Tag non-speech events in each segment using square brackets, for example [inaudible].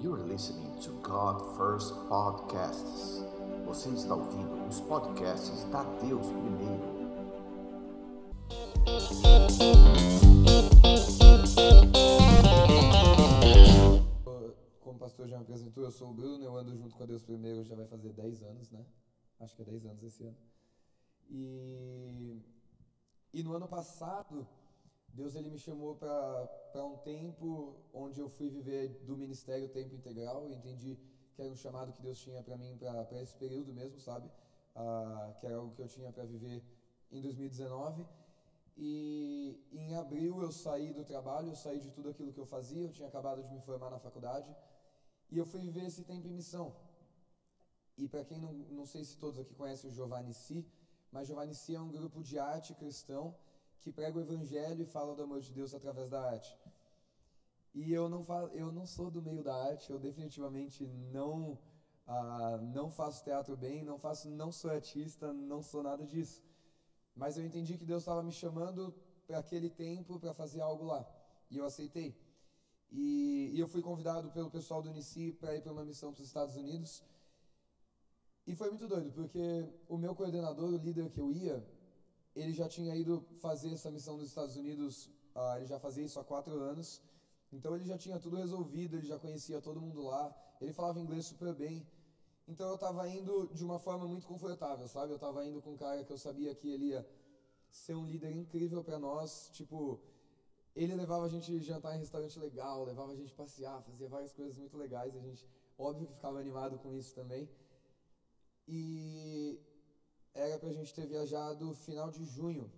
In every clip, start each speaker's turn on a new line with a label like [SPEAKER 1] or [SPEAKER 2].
[SPEAKER 1] You're listening to God First Podcasts. Você está ouvindo os podcasts da Deus Primeiro.
[SPEAKER 2] Como o pastor já me apresentou, eu sou o Bruno, eu ando junto com a Deus Primeiro já vai fazer 10 anos, né? Acho que é 10 anos esse ano. E, e no ano passado, Deus ele me chamou para um tempo onde eu fui viver do ministério tempo integral. e entendi que era um chamado que Deus tinha para mim para esse período mesmo, sabe? Ah, que era algo que eu tinha para viver em 2019. E em abril eu saí do trabalho, eu saí de tudo aquilo que eu fazia, eu tinha acabado de me formar na faculdade e eu fui viver esse tempo em missão. E para quem não, não sei se todos aqui conhecem o Giovanni Si, mas Giovanni Si é um grupo de arte cristão que prega o evangelho e fala do amor de Deus através da arte. E eu não, fa eu não sou do meio da arte, eu definitivamente não ah, não faço teatro bem, não faço, não sou artista, não sou nada disso. Mas eu entendi que Deus estava me chamando para aquele tempo para fazer algo lá. E eu aceitei. E, e eu fui convidado pelo pessoal do Unici para ir para uma missão para os Estados Unidos. E foi muito doido, porque o meu coordenador, o líder que eu ia, ele já tinha ido fazer essa missão nos Estados Unidos, ah, ele já fazia isso há quatro anos. Então ele já tinha tudo resolvido, ele já conhecia todo mundo lá, ele falava inglês super bem. Então eu estava indo de uma forma muito confortável, sabe? Eu estava indo com um cara que eu sabia que ele ia ser um líder incrível para nós. Tipo, ele levava a gente jantar em restaurante legal, levava a gente passear, fazia várias coisas muito legais. A gente, óbvio que ficava animado com isso também. E era para a gente ter viajado final de junho.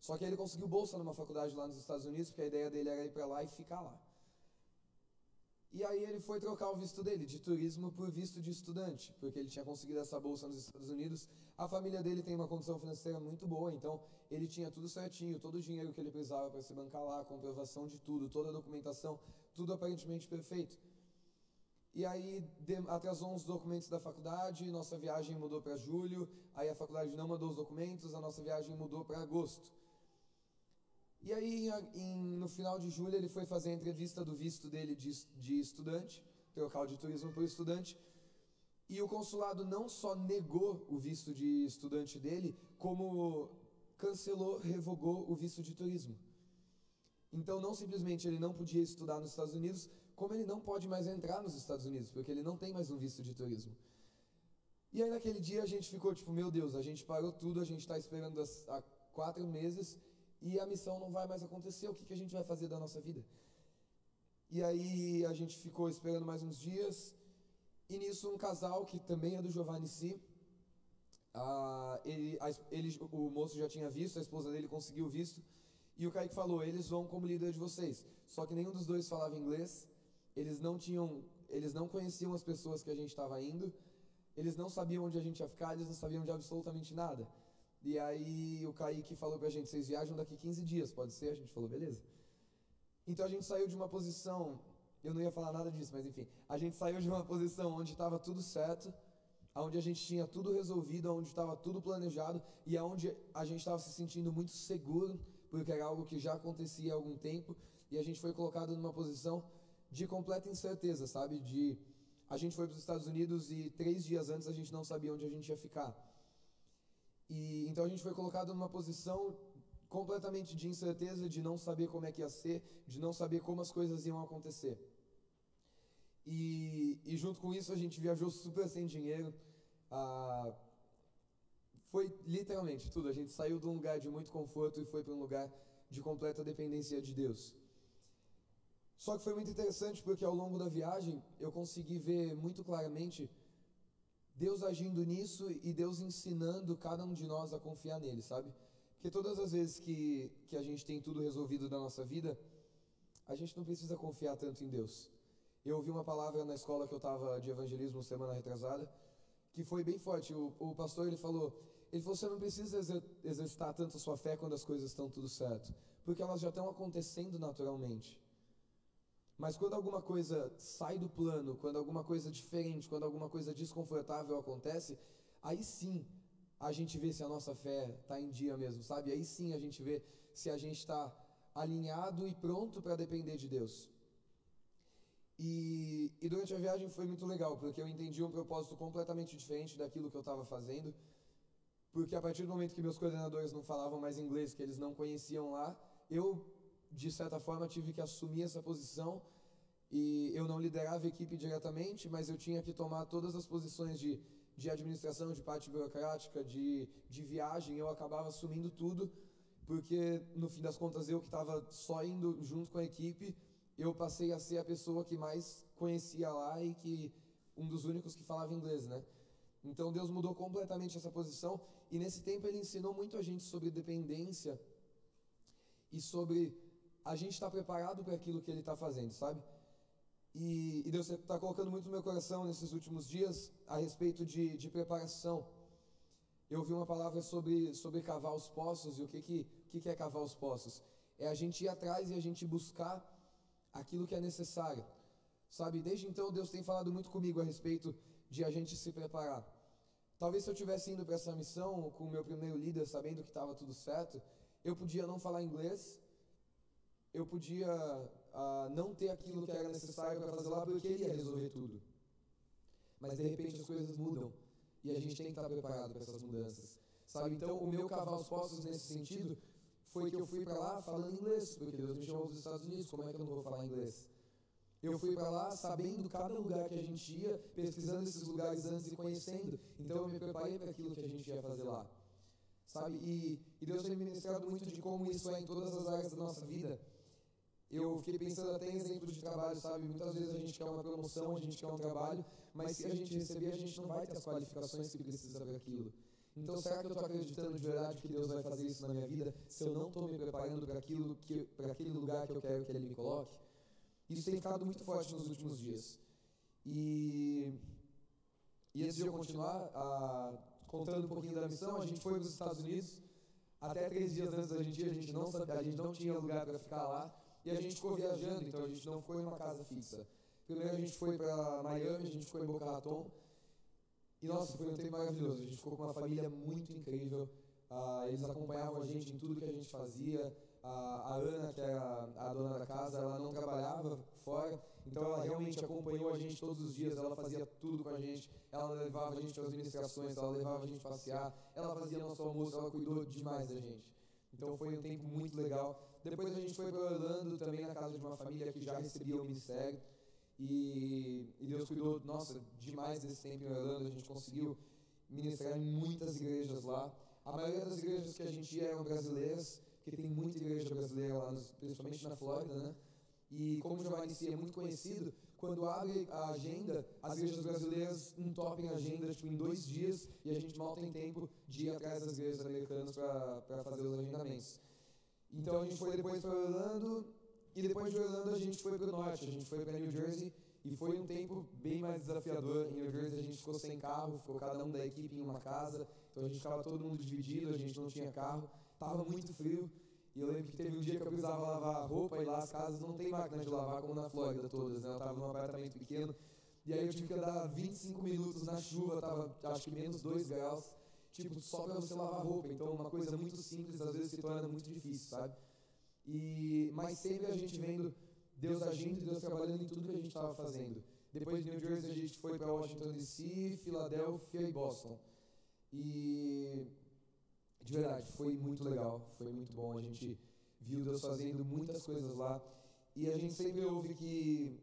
[SPEAKER 2] Só que ele conseguiu bolsa numa faculdade lá nos Estados Unidos, porque a ideia dele era ir para lá e ficar lá. E aí ele foi trocar o visto dele, de turismo por visto de estudante, porque ele tinha conseguido essa bolsa nos Estados Unidos. A família dele tem uma condição financeira muito boa, então ele tinha tudo certinho, todo o dinheiro que ele precisava para se bancar lá, comprovação de tudo, toda a documentação, tudo aparentemente perfeito. E aí atrasou uns documentos da faculdade, nossa viagem mudou para julho, aí a faculdade não mandou os documentos, a nossa viagem mudou para agosto. E aí, em, no final de julho, ele foi fazer a entrevista do visto dele de, de estudante, trocar de turismo por estudante. E o consulado não só negou o visto de estudante dele, como cancelou, revogou o visto de turismo. Então, não simplesmente ele não podia estudar nos Estados Unidos, como ele não pode mais entrar nos Estados Unidos, porque ele não tem mais um visto de turismo. E aí, naquele dia, a gente ficou tipo: Meu Deus, a gente parou tudo, a gente está esperando há quatro meses e a missão não vai mais acontecer, o que, que a gente vai fazer da nossa vida? E aí a gente ficou esperando mais uns dias, e nisso um casal que também é do Giovanni Si, ele, a, ele, o moço já tinha visto, a esposa dele conseguiu visto, e o Kaique falou, eles vão como líder de vocês. Só que nenhum dos dois falava inglês, eles não tinham, eles não conheciam as pessoas que a gente estava indo, eles não sabiam onde a gente ia ficar, eles não sabiam de absolutamente nada. E aí o Kaique falou pra gente, vocês viajam daqui 15 dias, pode ser? A gente falou, beleza. Então a gente saiu de uma posição, eu não ia falar nada disso, mas enfim, a gente saiu de uma posição onde estava tudo certo, onde a gente tinha tudo resolvido, onde estava tudo planejado e aonde a gente estava se sentindo muito seguro, porque era algo que já acontecia há algum tempo, e a gente foi colocado numa posição de completa incerteza, sabe? De a gente foi para os Estados Unidos e três dias antes a gente não sabia onde a gente ia ficar. E então a gente foi colocado numa posição completamente de incerteza, de não saber como é que ia ser, de não saber como as coisas iam acontecer. E, e junto com isso a gente viajou super sem dinheiro. Ah, foi literalmente tudo. A gente saiu de um lugar de muito conforto e foi para um lugar de completa dependência de Deus. Só que foi muito interessante porque ao longo da viagem eu consegui ver muito claramente Deus agindo nisso e Deus ensinando cada um de nós a confiar nele, sabe? Porque todas as vezes que, que a gente tem tudo resolvido na nossa vida, a gente não precisa confiar tanto em Deus. Eu ouvi uma palavra na escola que eu estava de evangelismo semana retrasada, que foi bem forte. O, o pastor ele falou, ele falou, você não precisa exer, exercitar tanto a sua fé quando as coisas estão tudo certo, porque elas já estão acontecendo naturalmente. Mas quando alguma coisa sai do plano, quando alguma coisa diferente, quando alguma coisa desconfortável acontece, aí sim a gente vê se a nossa fé está em dia mesmo, sabe? Aí sim a gente vê se a gente está alinhado e pronto para depender de Deus. E, E durante a viagem foi muito legal, porque eu entendi um propósito completamente diferente daquilo que eu estava fazendo. Porque a partir do momento que meus coordenadores não falavam mais inglês, que eles não conheciam lá, eu, de certa forma, tive que assumir essa posição. E eu não liderava a equipe diretamente, mas eu tinha que tomar todas as posições de, de administração, de parte burocrática, de, de viagem. Eu acabava assumindo tudo, porque no fim das contas eu que estava só indo junto com a equipe eu passei a ser a pessoa que mais conhecia lá e que um dos únicos que falava inglês, né? Então Deus mudou completamente essa posição e nesse tempo ele ensinou muito a gente sobre dependência e sobre a gente estar tá preparado para aquilo que ele está fazendo, sabe? E, e Deus está colocando muito no meu coração nesses últimos dias a respeito de, de preparação. Eu ouvi uma palavra sobre, sobre cavar os poços e o que, que, que, que é cavar os poços? É a gente ir atrás e a gente buscar aquilo que é necessário. Sabe, desde então Deus tem falado muito comigo a respeito de a gente se preparar. Talvez se eu tivesse indo para essa missão com o meu primeiro líder, sabendo que estava tudo certo, eu podia não falar inglês, eu podia uh, não ter aquilo que era necessário para fazer lá, porque eu queria resolver tudo. Mas de repente as coisas mudam e a gente tem que estar preparado para essas mudanças. Sabe, então o meu cavar os postos nesse sentido foi que eu fui para lá falando inglês, porque Deus me chamou dos Estados Unidos, como é que eu não vou falar inglês? Eu fui para lá sabendo cada lugar que a gente ia, pesquisando esses lugares antes e conhecendo. Então eu me preparei para aquilo que a gente ia fazer lá. Sabe? E, e Deus tem me ministrado muito de como isso é em todas as áreas da nossa vida. Eu fiquei pensando até em exemplos de trabalho, sabe? Muitas vezes a gente quer uma promoção, a gente quer um trabalho, mas se a gente receber, a gente não vai ter as qualificações que precisa para aquilo. Então, será que eu estou acreditando de verdade que Deus vai fazer isso na minha vida se eu não estou me preparando para aquilo para aquele lugar que eu quero que Ele me coloque? Isso tem ficado muito forte nos últimos dias. E, e antes de eu continuar a, contando um pouquinho da missão, a gente foi para os Estados Unidos. Até três dias antes da gente ir, a gente não sabia, a gente não tinha lugar para ficar lá e a gente ficou viajando, então a gente não foi em uma casa fixa. Primeiro a gente foi para Miami, a gente ficou em Boca Raton. E nossa, foi um tempo maravilhoso. A gente ficou com uma família muito incrível. Ah, eles acompanhavam a gente em tudo que a gente fazia. A Ana, que era a dona da casa, ela não trabalhava fora, então ela realmente acompanhou a gente todos os dias. Ela fazia tudo com a gente. Ela levava a gente para as ministrações, ela levava a gente passear, ela fazia nosso almoço, ela cuidou demais da gente. Então foi um tempo muito legal. Depois a gente foi para Orlando, também na casa de uma família que já recebia o ministério. E, e, Deus cuidou, nossa, demais desse tempo em Orlando. A gente conseguiu ministrar em muitas igrejas lá. A maioria das igrejas que a gente ia eram brasileiras, porque tem muita igreja brasileira lá, principalmente na Flórida, né? E como o Giovanni é muito conhecido, quando abre a agenda, as igrejas brasileiras entopem a agenda tipo, em dois dias e a gente mal tem tempo de ir atrás das igrejas americanas para fazer os agendamentos. Então a gente foi depois para Orlando e depois de Orlando a gente foi para o norte, a gente foi para New Jersey e foi um tempo bem mais desafiador. Em New Jersey a gente ficou sem carro, ficou cada um da equipe em uma casa, então a gente ficava todo mundo dividido, a gente não tinha carro, estava muito frio. E eu lembro que teve um dia que eu precisava lavar roupa e lá as casas não tem máquina de lavar como na Flórida todas, né? Eu estava num apartamento pequeno e aí eu tive que andar 25 minutos na chuva, tava acho que menos 2 graus, tipo, só para você lavar roupa. Então uma coisa muito simples às vezes se torna muito difícil, sabe? E, mas sempre a gente vendo Deus agindo e Deus trabalhando em tudo que a gente estava fazendo. Depois de New Jersey a gente foi para Washington DC, Filadélfia e Boston. E de verdade, foi muito legal, foi muito bom. A gente viu Deus fazendo muitas coisas lá. E a gente sempre ouve que,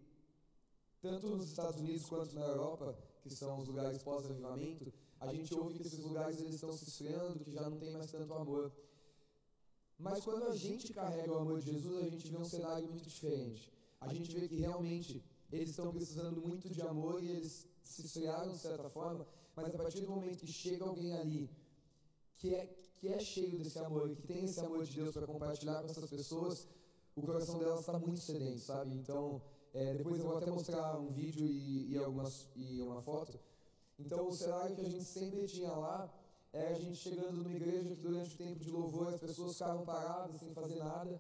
[SPEAKER 2] tanto nos Estados Unidos quanto na Europa, que são os lugares pós-avivamento, a gente ouve que esses lugares eles estão se esfriando, que já não tem mais tanto amor. Mas quando a gente carrega o amor de Jesus, a gente vê um cenário muito diferente. A gente vê que realmente eles estão precisando muito de amor e eles se esfriaram de certa forma, mas a partir do momento que chega alguém ali que é, que é cheio desse amor que tem esse amor de Deus para compartilhar com essas pessoas, o coração delas está muito sedento, sabe? Então, é, depois eu vou até mostrar um vídeo e, e, algumas, e uma foto. Então, o cenário que a gente sempre tinha lá é a gente chegando numa igreja que durante o tempo de louvor as pessoas ficavam paradas sem fazer nada,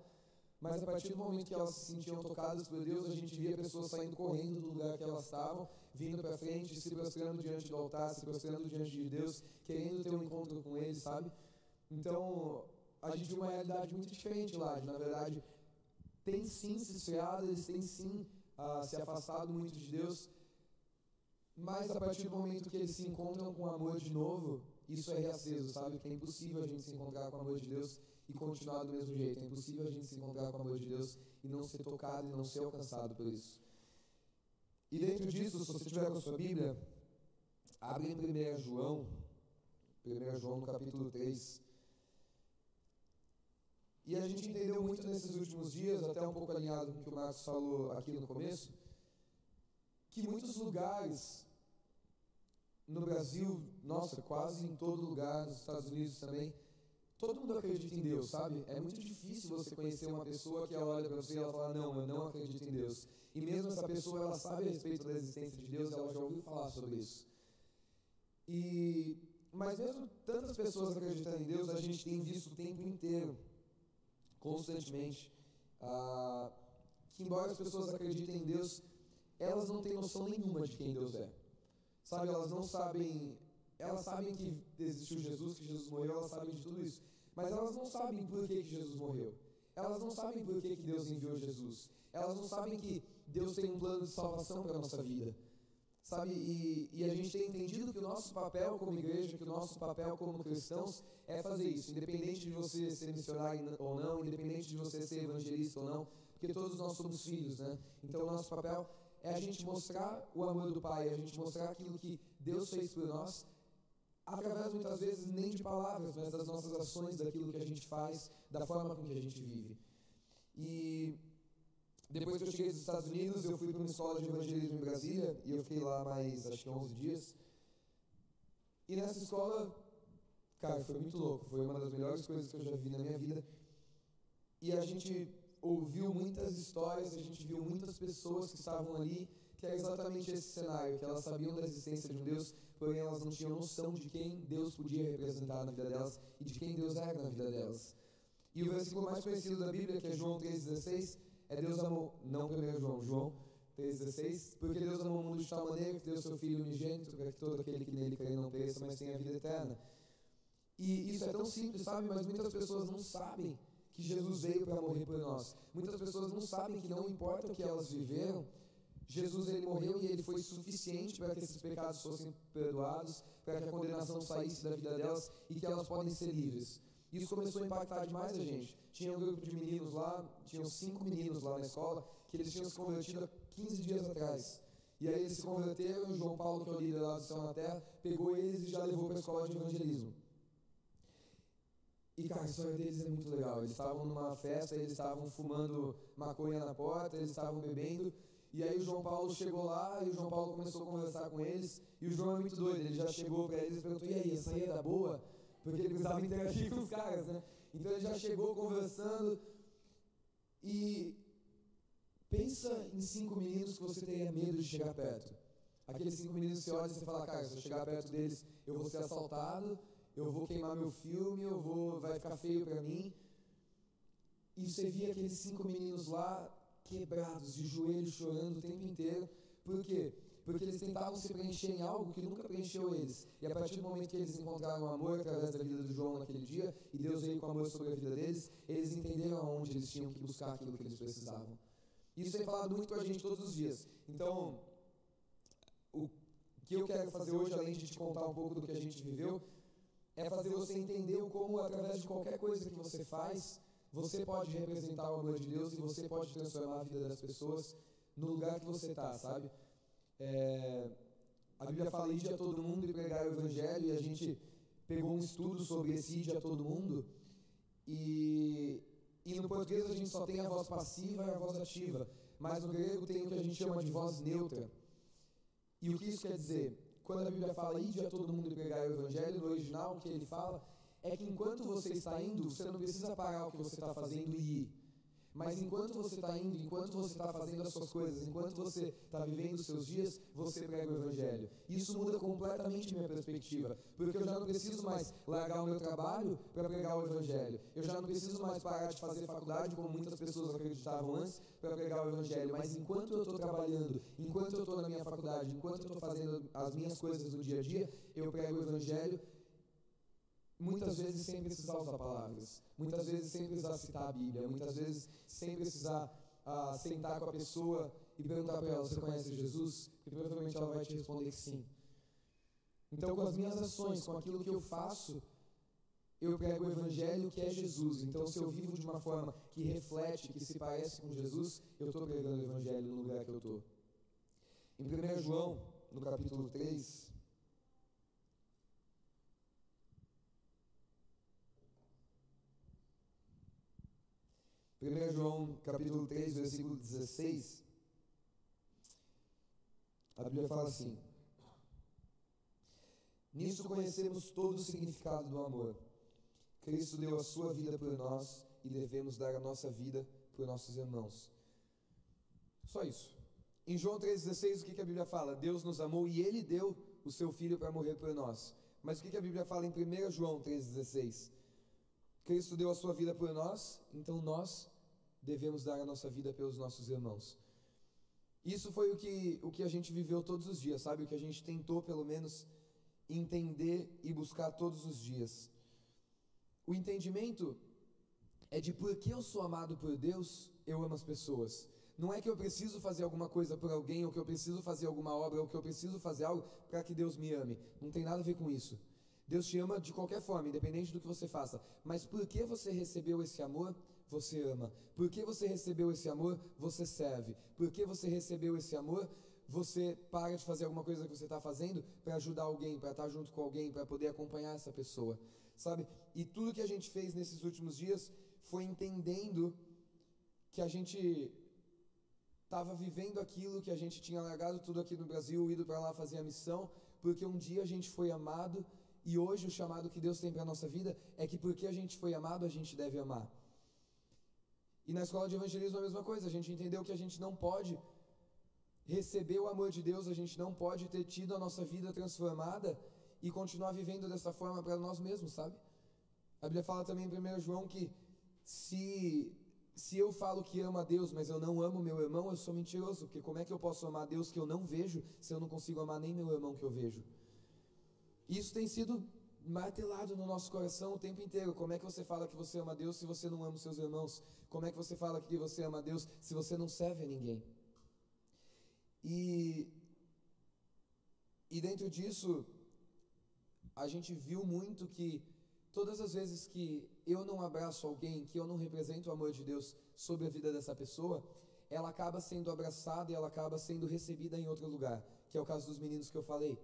[SPEAKER 2] mas a partir do momento que elas se sentiam tocadas por Deus, a gente via pessoas saindo correndo do lugar que elas estavam, vindo para frente, se prostrando diante do altar, se prostrando diante de Deus, querendo ter um encontro com Ele, sabe? Então, a gente viu uma realidade muito diferente lá, na verdade, tem sim se esfriado, eles têm sim ah, se afastado muito de Deus, mas a partir do momento que eles se encontram com o amor de novo, isso é reaceso, sabe? Que é impossível a gente se encontrar com o amor de Deus e continuar do mesmo jeito. É impossível a gente se encontrar com o amor de Deus e não ser tocado e não ser alcançado por isso. E dentro disso, se você tiver com a sua Bíblia, abre em 1 João, 1 João no capítulo 3. E a gente entendeu muito nesses últimos dias, até um pouco alinhado com o que o Marcos falou aqui no começo, que muitos lugares no Brasil, nossa, quase em todo lugar, nos Estados Unidos também, todo mundo acredita em Deus, sabe? É muito difícil você conhecer uma pessoa que olha para você e ela fala, não, eu não acredito em Deus. E mesmo essa pessoa, ela sabe a respeito da existência de Deus, ela já ouviu falar sobre isso. E, mas mesmo tantas pessoas acreditando em Deus, a gente tem visto o tempo inteiro, constantemente, ah, que embora as pessoas acreditem em Deus, elas não têm noção nenhuma de quem Deus é. Sabe, elas não sabem, elas sabem que existiu Jesus, que Jesus morreu, elas sabem de tudo isso. Mas elas não sabem por que, que Jesus morreu. Elas não sabem por que, que Deus enviou Jesus. Elas não sabem que Deus tem um plano de salvação para a nossa vida. Sabe, e, e, a gente tem entendido que o nosso papel como igreja, que o nosso papel como cristãos é fazer isso, independente de você ser missionário ou não, independente de você ser evangelista ou não, porque todos nós somos filhos, né? Então o nosso papel é a gente mostrar o amor do Pai, a gente mostrar aquilo que Deus fez por nós, através muitas vezes nem de palavras, mas das nossas ações, daquilo que a gente faz, da forma com que a gente vive. E depois que eu cheguei dos Estados Unidos, eu fui para uma escola de evangelismo em Brasília, e eu fiquei lá mais, acho que 11 dias. E nessa escola, cara, foi muito louco, foi uma das melhores coisas que eu já vi na minha vida. E a gente ouviu muitas histórias, a gente viu muitas pessoas que estavam ali, que era exatamente esse cenário, que elas sabiam da existência de um Deus, porém elas não tinham noção de quem Deus podia representar na vida delas e de quem Deus era na vida delas. E o versículo mais conhecido da Bíblia, que é João 3,16, é Deus amou, não primeiro João, João 3,16, porque Deus amou o mundo de tal maneira que deu seu Filho unigênito para que todo aquele que nele crê não pereça, mas tenha a vida eterna. E isso é tão simples, sabe? Mas muitas pessoas não sabem que Jesus veio para morrer por nós. Muitas pessoas não sabem que não importa o que elas viveram, Jesus ele morreu e ele foi suficiente para que esses pecados fossem perdoados, para que a condenação saísse da vida delas e que elas podem ser livres. Isso começou a impactar demais a gente. Tinha um grupo de meninos lá, tinham cinco meninos lá na escola, que eles tinham se convertido há 15 dias atrás. E aí eles se converteram o João Paulo, que é o líder lá do Céu na Terra, pegou eles e já levou para a escola de evangelismo. E, cara, a história deles é muito legal. Eles estavam numa festa, eles estavam fumando maconha na porta, eles estavam bebendo. E aí o João Paulo chegou lá e o João Paulo começou a conversar com eles. E o João é muito doido, ele já chegou para eles e perguntou: e aí, essa aí é da boa? Porque ele precisava interagir [laughs] com os caras, né? Então ele já chegou conversando. E pensa em cinco meninos que você tenha medo de chegar perto. Aqueles cinco meninos você olha e você fala: cara, se eu chegar perto deles, eu vou ser assaltado eu vou queimar meu filme, eu vou, vai ficar feio para mim. E você via aqueles cinco meninos lá quebrados, de joelhos, chorando o tempo inteiro. Por quê? Porque eles tentavam se preencher em algo que nunca preencheu eles. E a partir do momento que eles encontraram amor através da vida do João naquele dia, e Deus veio com amor sobre a vida deles, eles entenderam aonde eles tinham que buscar aquilo que eles precisavam. Isso tem falado muito com a gente todos os dias. Então, o que eu quero fazer hoje, além de te contar um pouco do que a gente viveu, é fazer você entender como, através de qualquer coisa que você faz, você pode representar o amor de Deus e você pode transformar a vida das pessoas no lugar que você está, sabe? É, a Bíblia fala ide a todo mundo e pregar o Evangelho, e a gente pegou um estudo sobre esse ide a todo mundo, e, e no português a gente só tem a voz passiva e a voz ativa, mas no grego tem o que a gente chama de voz neutra. E o que isso quer dizer? quando a Bíblia fala ide a todo mundo e pregar o evangelho, no original o que ele fala é que enquanto você está indo, você não precisa parar o que você está fazendo e ir. Mas enquanto você está indo, enquanto você está fazendo as suas coisas, enquanto você está vivendo os seus dias, você prega o Evangelho. Isso muda completamente minha perspectiva, porque eu já não preciso mais largar o meu trabalho para pregar o Evangelho. Eu já não preciso mais parar de fazer faculdade, como muitas pessoas acreditavam antes, para pregar o Evangelho. Mas enquanto eu estou trabalhando, enquanto eu estou na minha faculdade, enquanto eu estou fazendo as minhas coisas no dia a dia, eu prego o Evangelho muitas vezes sem precisar usar palavras, muitas vezes sem precisar citar a Bíblia, muitas vezes sem precisar uh, sentar com a pessoa e perguntar para ela: Você conhece Jesus? E provavelmente ela vai te responder que sim. Então, com as minhas ações, com aquilo que eu faço, eu prego o Evangelho que é Jesus. Então, se eu vivo de uma forma que reflete, que se parece com Jesus, eu estou pregando o Evangelho no lugar que eu estou. Em 1 João, no capítulo 3, Primeiro João, capítulo 3, versículo 16, a Bíblia fala assim: Nisso conhecemos todo o significado do amor. Cristo deu a sua vida por nós e devemos dar a nossa vida por nossos irmãos. Só isso. Em João 3,16, o que, que a Bíblia fala? Deus nos amou e Ele deu o seu Filho para morrer por nós. Mas o que, que a Bíblia fala em 1 João 3,16? Cristo deu a sua vida por nós, então nós devemos dar a nossa vida pelos nossos irmãos. Isso foi o que, o que a gente viveu todos os dias, sabe? O que a gente tentou, pelo menos, entender e buscar todos os dias. O entendimento é de por que eu sou amado por Deus, eu amo as pessoas. Não é que eu preciso fazer alguma coisa por alguém, ou que eu preciso fazer alguma obra, ou que eu preciso fazer algo para que Deus me ame. Não tem nada a ver com isso. Deus te ama de qualquer forma, independente do que você faça. Mas por que você recebeu esse amor, você ama. Por que você recebeu esse amor, você serve. Por que você recebeu esse amor, você para de fazer alguma coisa que você está fazendo para ajudar alguém, para estar tá junto com alguém, para poder acompanhar essa pessoa, sabe? E tudo que a gente fez nesses últimos dias foi entendendo que a gente estava vivendo aquilo que a gente tinha largado tudo aqui no Brasil, ido para lá fazer a missão, porque um dia a gente foi amado e hoje o chamado que Deus tem para a nossa vida é que porque a gente foi amado, a gente deve amar. E na escola de evangelismo a mesma coisa, a gente entendeu que a gente não pode receber o amor de Deus, a gente não pode ter tido a nossa vida transformada e continuar vivendo dessa forma para nós mesmos, sabe? A Bíblia fala também em 1 João que se, se eu falo que amo a Deus, mas eu não amo meu irmão, eu sou mentiroso, porque como é que eu posso amar Deus que eu não vejo se eu não consigo amar nem meu irmão que eu vejo? Isso tem sido martelado no nosso coração o tempo inteiro. Como é que você fala que você ama Deus se você não ama os seus irmãos? Como é que você fala que você ama Deus se você não serve a ninguém? E, e dentro disso, a gente viu muito que todas as vezes que eu não abraço alguém, que eu não represento o amor de Deus sobre a vida dessa pessoa, ela acaba sendo abraçada e ela acaba sendo recebida em outro lugar, que é o caso dos meninos que eu falei.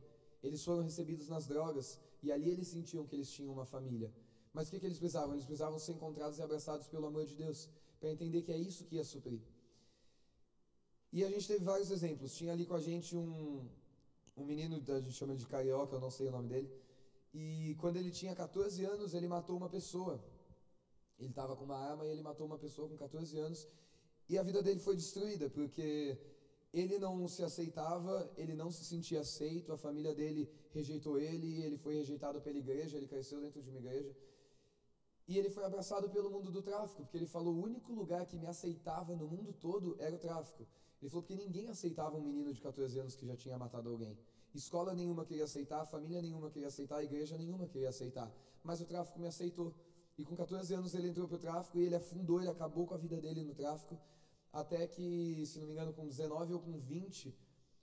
[SPEAKER 2] Eles foram recebidos nas drogas e ali eles sentiam que eles tinham uma família. Mas o que, que eles precisavam? Eles precisavam ser encontrados e abraçados pelo amor de Deus, para entender que é isso que ia suprir. E a gente teve vários exemplos. Tinha ali com a gente um, um menino, a gente chama de carioca, eu não sei o nome dele. E quando ele tinha 14 anos, ele matou uma pessoa. Ele estava com uma arma e ele matou uma pessoa com 14 anos. E a vida dele foi destruída, porque ele não se aceitava, ele não se sentia aceito, a família dele rejeitou ele, ele foi rejeitado pela igreja, ele cresceu dentro de uma igreja. E ele foi abraçado pelo mundo do tráfico, porque ele falou: o único lugar que me aceitava no mundo todo era o tráfico. Ele falou: porque ninguém aceitava um menino de 14 anos que já tinha matado alguém. Escola nenhuma queria aceitar, família nenhuma queria aceitar, igreja nenhuma queria aceitar. Mas o tráfico me aceitou. E com 14 anos ele entrou para o tráfico e ele afundou, ele acabou com a vida dele no tráfico. Até que, se não me engano, com 19 ou com 20,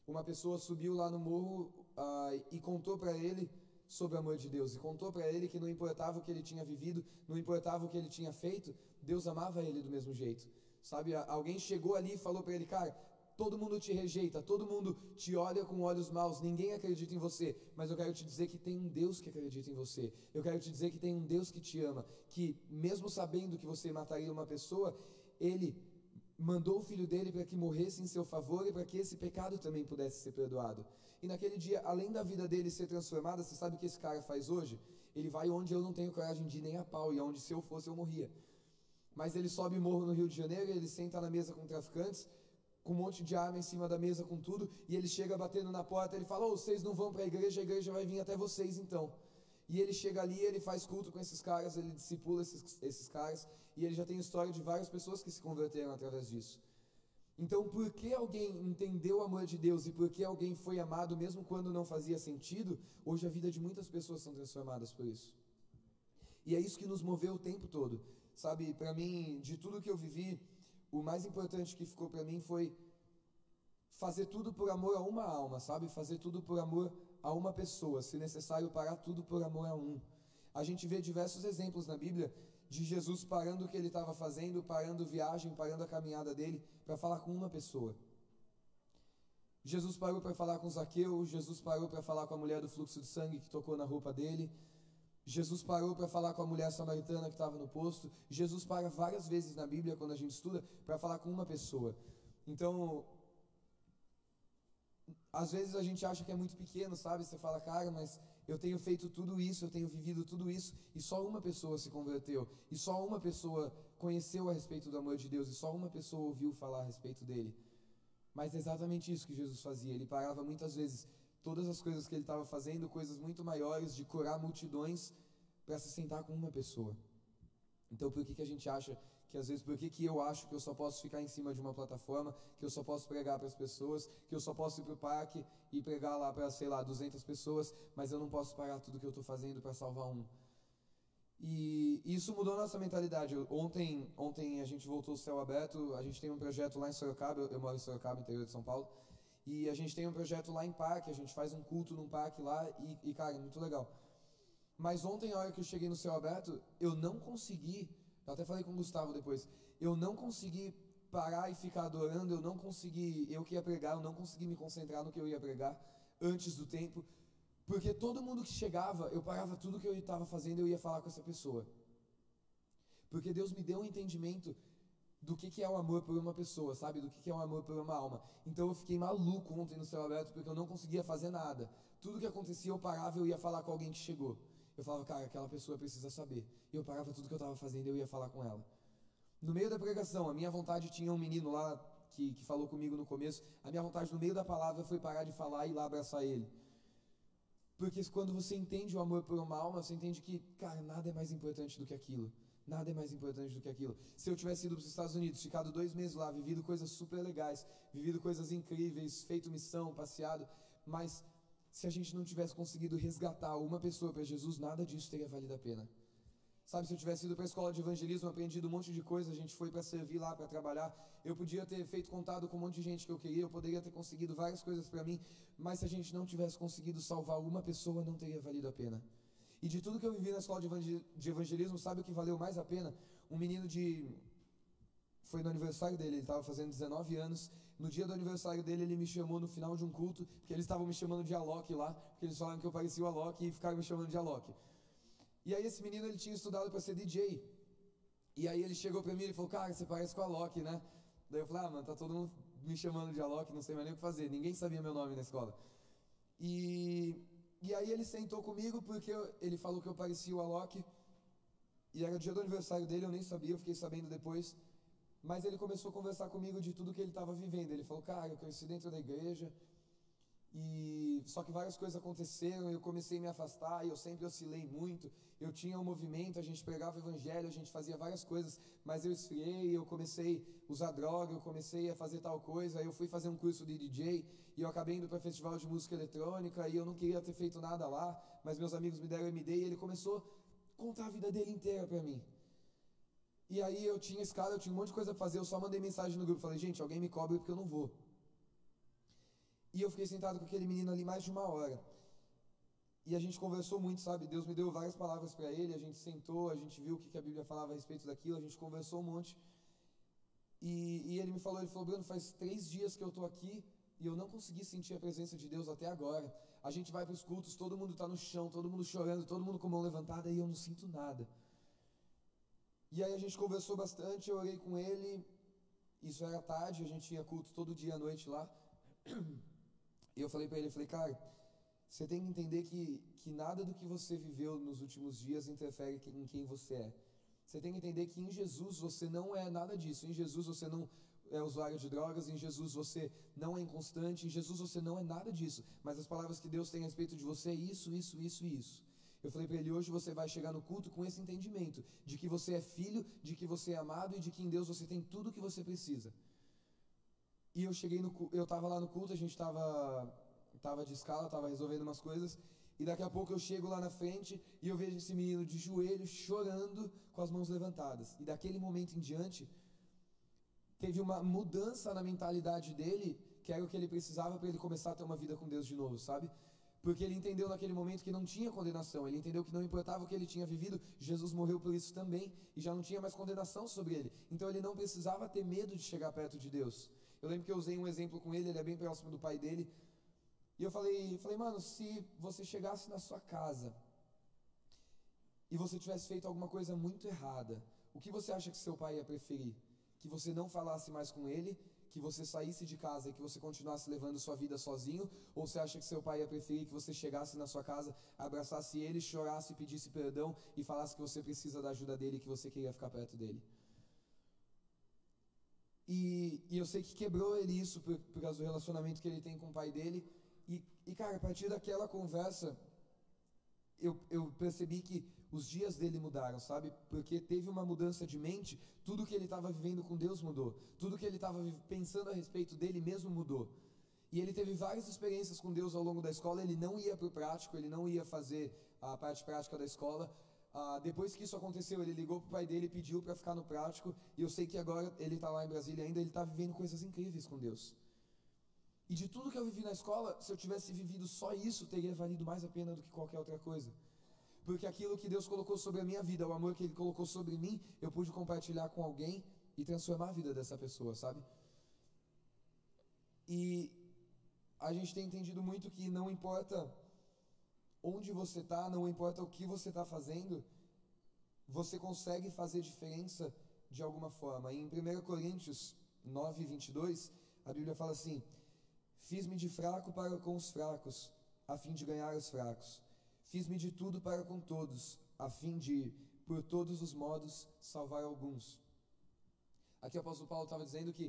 [SPEAKER 2] uma pessoa subiu lá no morro uh, e contou para ele sobre o amor de Deus. E contou para ele que não importava o que ele tinha vivido, não importava o que ele tinha feito, Deus amava ele do mesmo jeito. Sabe, alguém chegou ali e falou para ele, cara, todo mundo te rejeita, todo mundo te olha com olhos maus, ninguém acredita em você, mas eu quero te dizer que tem um Deus que acredita em você. Eu quero te dizer que tem um Deus que te ama, que mesmo sabendo que você mataria uma pessoa, ele mandou o filho dele para que morresse em seu favor e para que esse pecado também pudesse ser perdoado. E naquele dia, além da vida dele ser transformada, você sabe o que esse cara faz hoje? Ele vai onde eu não tenho coragem de ir nem a pau, e onde se eu fosse eu morria. Mas ele sobe morro no Rio de Janeiro, ele senta na mesa com traficantes, com um monte de arma em cima da mesa, com tudo, e ele chega batendo na porta, ele fala, oh, vocês não vão para a igreja, a igreja vai vir até vocês então. E ele chega ali, ele faz culto com esses caras, ele discipula esses, esses caras, e ele já tem história de várias pessoas que se converteram através disso. Então, por que alguém entendeu o amor de Deus e por que alguém foi amado mesmo quando não fazia sentido, hoje a vida de muitas pessoas são transformadas por isso. E é isso que nos moveu o tempo todo. Sabe, para mim, de tudo que eu vivi, o mais importante que ficou para mim foi fazer tudo por amor a uma alma, sabe? Fazer tudo por amor a uma pessoa, se necessário, parar tudo por amor a um. A gente vê diversos exemplos na Bíblia de Jesus parando o que ele estava fazendo, parando viagem, parando a caminhada dele, para falar com uma pessoa. Jesus parou para falar com Zaqueu, Jesus parou para falar com a mulher do fluxo de sangue que tocou na roupa dele, Jesus parou para falar com a mulher samaritana que estava no posto. Jesus para várias vezes na Bíblia, quando a gente estuda, para falar com uma pessoa. Então, às vezes a gente acha que é muito pequeno, sabe? Você fala, cara, mas eu tenho feito tudo isso, eu tenho vivido tudo isso, e só uma pessoa se converteu, e só uma pessoa conheceu a respeito do amor de Deus, e só uma pessoa ouviu falar a respeito dele. Mas é exatamente isso que Jesus fazia. Ele parava muitas vezes todas as coisas que ele estava fazendo, coisas muito maiores, de curar multidões, para se sentar com uma pessoa. Então, por que, que a gente acha que às vezes, por que, que eu acho que eu só posso ficar em cima de uma plataforma, que eu só posso pregar para as pessoas, que eu só posso ir para o parque e pregar lá para, sei lá, 200 pessoas, mas eu não posso parar tudo que eu estou fazendo para salvar um? E isso mudou nossa mentalidade. Ontem, ontem a gente voltou ao céu aberto, a gente tem um projeto lá em Sorocaba, eu, eu moro em Sorocaba, interior de São Paulo, e a gente tem um projeto lá em parque, a gente faz um culto num parque lá, e, e cara, é muito legal. Mas ontem, a hora que eu cheguei no céu aberto, eu não consegui, eu até falei com o Gustavo depois, eu não consegui parar e ficar adorando, eu não consegui, eu que ia pregar, eu não consegui me concentrar no que eu ia pregar antes do tempo, porque todo mundo que chegava, eu parava tudo que eu estava fazendo, eu ia falar com essa pessoa. Porque Deus me deu um entendimento do que, que é o amor por uma pessoa, sabe? Do que, que é o amor por uma alma. Então eu fiquei maluco ontem no céu aberto porque eu não conseguia fazer nada. Tudo que acontecia eu parava e eu ia falar com alguém que chegou. Eu falava, cara, aquela pessoa precisa saber. E eu parava tudo que eu estava fazendo e eu ia falar com ela. No meio da pregação, a minha vontade tinha um menino lá que, que falou comigo no começo. A minha vontade no meio da palavra foi parar de falar e ir lá abraçar ele. Porque quando você entende o amor por uma alma, você entende que, cara, nada é mais importante do que aquilo. Nada é mais importante do que aquilo. Se eu tivesse ido para os Estados Unidos, ficado dois meses lá, vivido coisas super legais, vivido coisas incríveis, feito missão, passeado, mas se a gente não tivesse conseguido resgatar uma pessoa para Jesus, nada disso teria valido a pena. Sabe, se eu tivesse ido para a escola de evangelismo, aprendido um monte de coisa, a gente foi para servir lá, para trabalhar, eu podia ter feito contato com um monte de gente que eu queria, eu poderia ter conseguido várias coisas para mim, mas se a gente não tivesse conseguido salvar uma pessoa, não teria valido a pena. E de tudo que eu vivi na escola de evangelismo, sabe o que valeu mais a pena? Um menino de. Foi no aniversário dele, ele estava fazendo 19 anos. No dia do aniversário dele, ele me chamou no final de um culto, porque eles estavam me chamando de Alok lá, porque eles falaram que eu parecia o Alok e ficaram me chamando de Alok. E aí esse menino ele tinha estudado para ser DJ. E aí ele chegou para mim e falou: "Cara, você parece com a Alok, né?" Daí eu falei: "Ah, mano, tá todo mundo me chamando de Alok, não sei mais nem o que fazer. Ninguém sabia meu nome na escola." E e aí ele sentou comigo porque eu, ele falou que eu parecia o Alok. E era o dia do aniversário dele, eu nem sabia, eu fiquei sabendo depois. Mas ele começou a conversar comigo de tudo que ele estava vivendo. Ele falou: "Cara, eu cresci dentro da igreja, e só que várias coisas aconteceram, eu comecei a me afastar, eu sempre oscilei muito. Eu tinha um movimento, a gente pregava o evangelho, a gente fazia várias coisas, mas eu esfriei, eu comecei a usar droga, eu comecei a fazer tal coisa, aí eu fui fazer um curso de DJ e eu acabei indo para festival de música eletrônica e eu não queria ter feito nada lá, mas meus amigos me deram MD e ele começou a contar a vida dele inteira para mim. E aí eu tinha escala, eu tinha um monte de coisa para fazer, eu só mandei mensagem no grupo, falei: "Gente, alguém me cobre porque eu não vou". E eu fiquei sentado com aquele menino ali mais de uma hora. E a gente conversou muito, sabe? Deus me deu várias palavras para ele, a gente sentou, a gente viu o que a Bíblia falava a respeito daquilo, a gente conversou um monte. E, e ele me falou, ele falou, Bruno, faz três dias que eu estou aqui e eu não consegui sentir a presença de Deus até agora. A gente vai para os cultos, todo mundo está no chão, todo mundo chorando, todo mundo com a mão levantada e eu não sinto nada. E aí a gente conversou bastante, eu orei com ele, isso era tarde, a gente tinha culto todo dia à noite lá. E eu falei para ele, falei, cara, você tem que entender que, que nada do que você viveu nos últimos dias interfere em quem você é. Você tem que entender que em Jesus você não é nada disso. Em Jesus você não é usuário de drogas, em Jesus você não é inconstante, em Jesus você não é nada disso. Mas as palavras que Deus tem a respeito de você é isso, isso, isso e isso. Eu falei para ele: hoje você vai chegar no culto com esse entendimento de que você é filho, de que você é amado e de que em Deus você tem tudo o que você precisa. E eu cheguei no eu tava lá no culto, a gente tava tava de escala, tava resolvendo umas coisas, e daqui a pouco eu chego lá na frente e eu vejo esse menino de joelho chorando com as mãos levantadas. E daquele momento em diante teve uma mudança na mentalidade dele que era o que ele precisava para ele começar a ter uma vida com Deus de novo, sabe? Porque ele entendeu naquele momento que não tinha condenação, ele entendeu que não importava o que ele tinha vivido, Jesus morreu por isso também e já não tinha mais condenação sobre ele. Então ele não precisava ter medo de chegar perto de Deus. Eu lembro que eu usei um exemplo com ele, ele é bem próximo do pai dele. E eu falei, falei, mano, se você chegasse na sua casa e você tivesse feito alguma coisa muito errada, o que você acha que seu pai ia preferir? Que você não falasse mais com ele que você saísse de casa e que você continuasse levando sua vida sozinho? Ou você acha que seu pai ia preferir que você chegasse na sua casa, abraçasse ele, chorasse, pedisse perdão e falasse que você precisa da ajuda dele e que você queria ficar perto dele? E, e eu sei que quebrou ele isso por, por causa do relacionamento que ele tem com o pai dele. E, e cara, a partir daquela conversa, eu, eu percebi que os dias dele mudaram, sabe? Porque teve uma mudança de mente, tudo que ele estava vivendo com Deus mudou, tudo que ele estava pensando a respeito dele mesmo mudou. E ele teve várias experiências com Deus ao longo da escola, ele não ia para o prático, ele não ia fazer a parte prática da escola. Ah, depois que isso aconteceu, ele ligou para o pai dele pediu para ficar no prático. E eu sei que agora ele está lá em Brasília ainda, ele está vivendo coisas incríveis com Deus. E de tudo que eu vivi na escola, se eu tivesse vivido só isso, teria valido mais a pena do que qualquer outra coisa porque aquilo que Deus colocou sobre a minha vida, o amor que Ele colocou sobre mim, eu pude compartilhar com alguém e transformar a vida dessa pessoa, sabe? E a gente tem entendido muito que não importa onde você está, não importa o que você está fazendo, você consegue fazer diferença de alguma forma. Em 1 Coríntios 9, 22, a Bíblia fala assim: Fiz-me de fraco para com os fracos, a fim de ganhar os fracos. Fiz-me de tudo para com todos, a fim de, por todos os modos, salvar alguns. Aqui o apóstolo Paulo estava dizendo que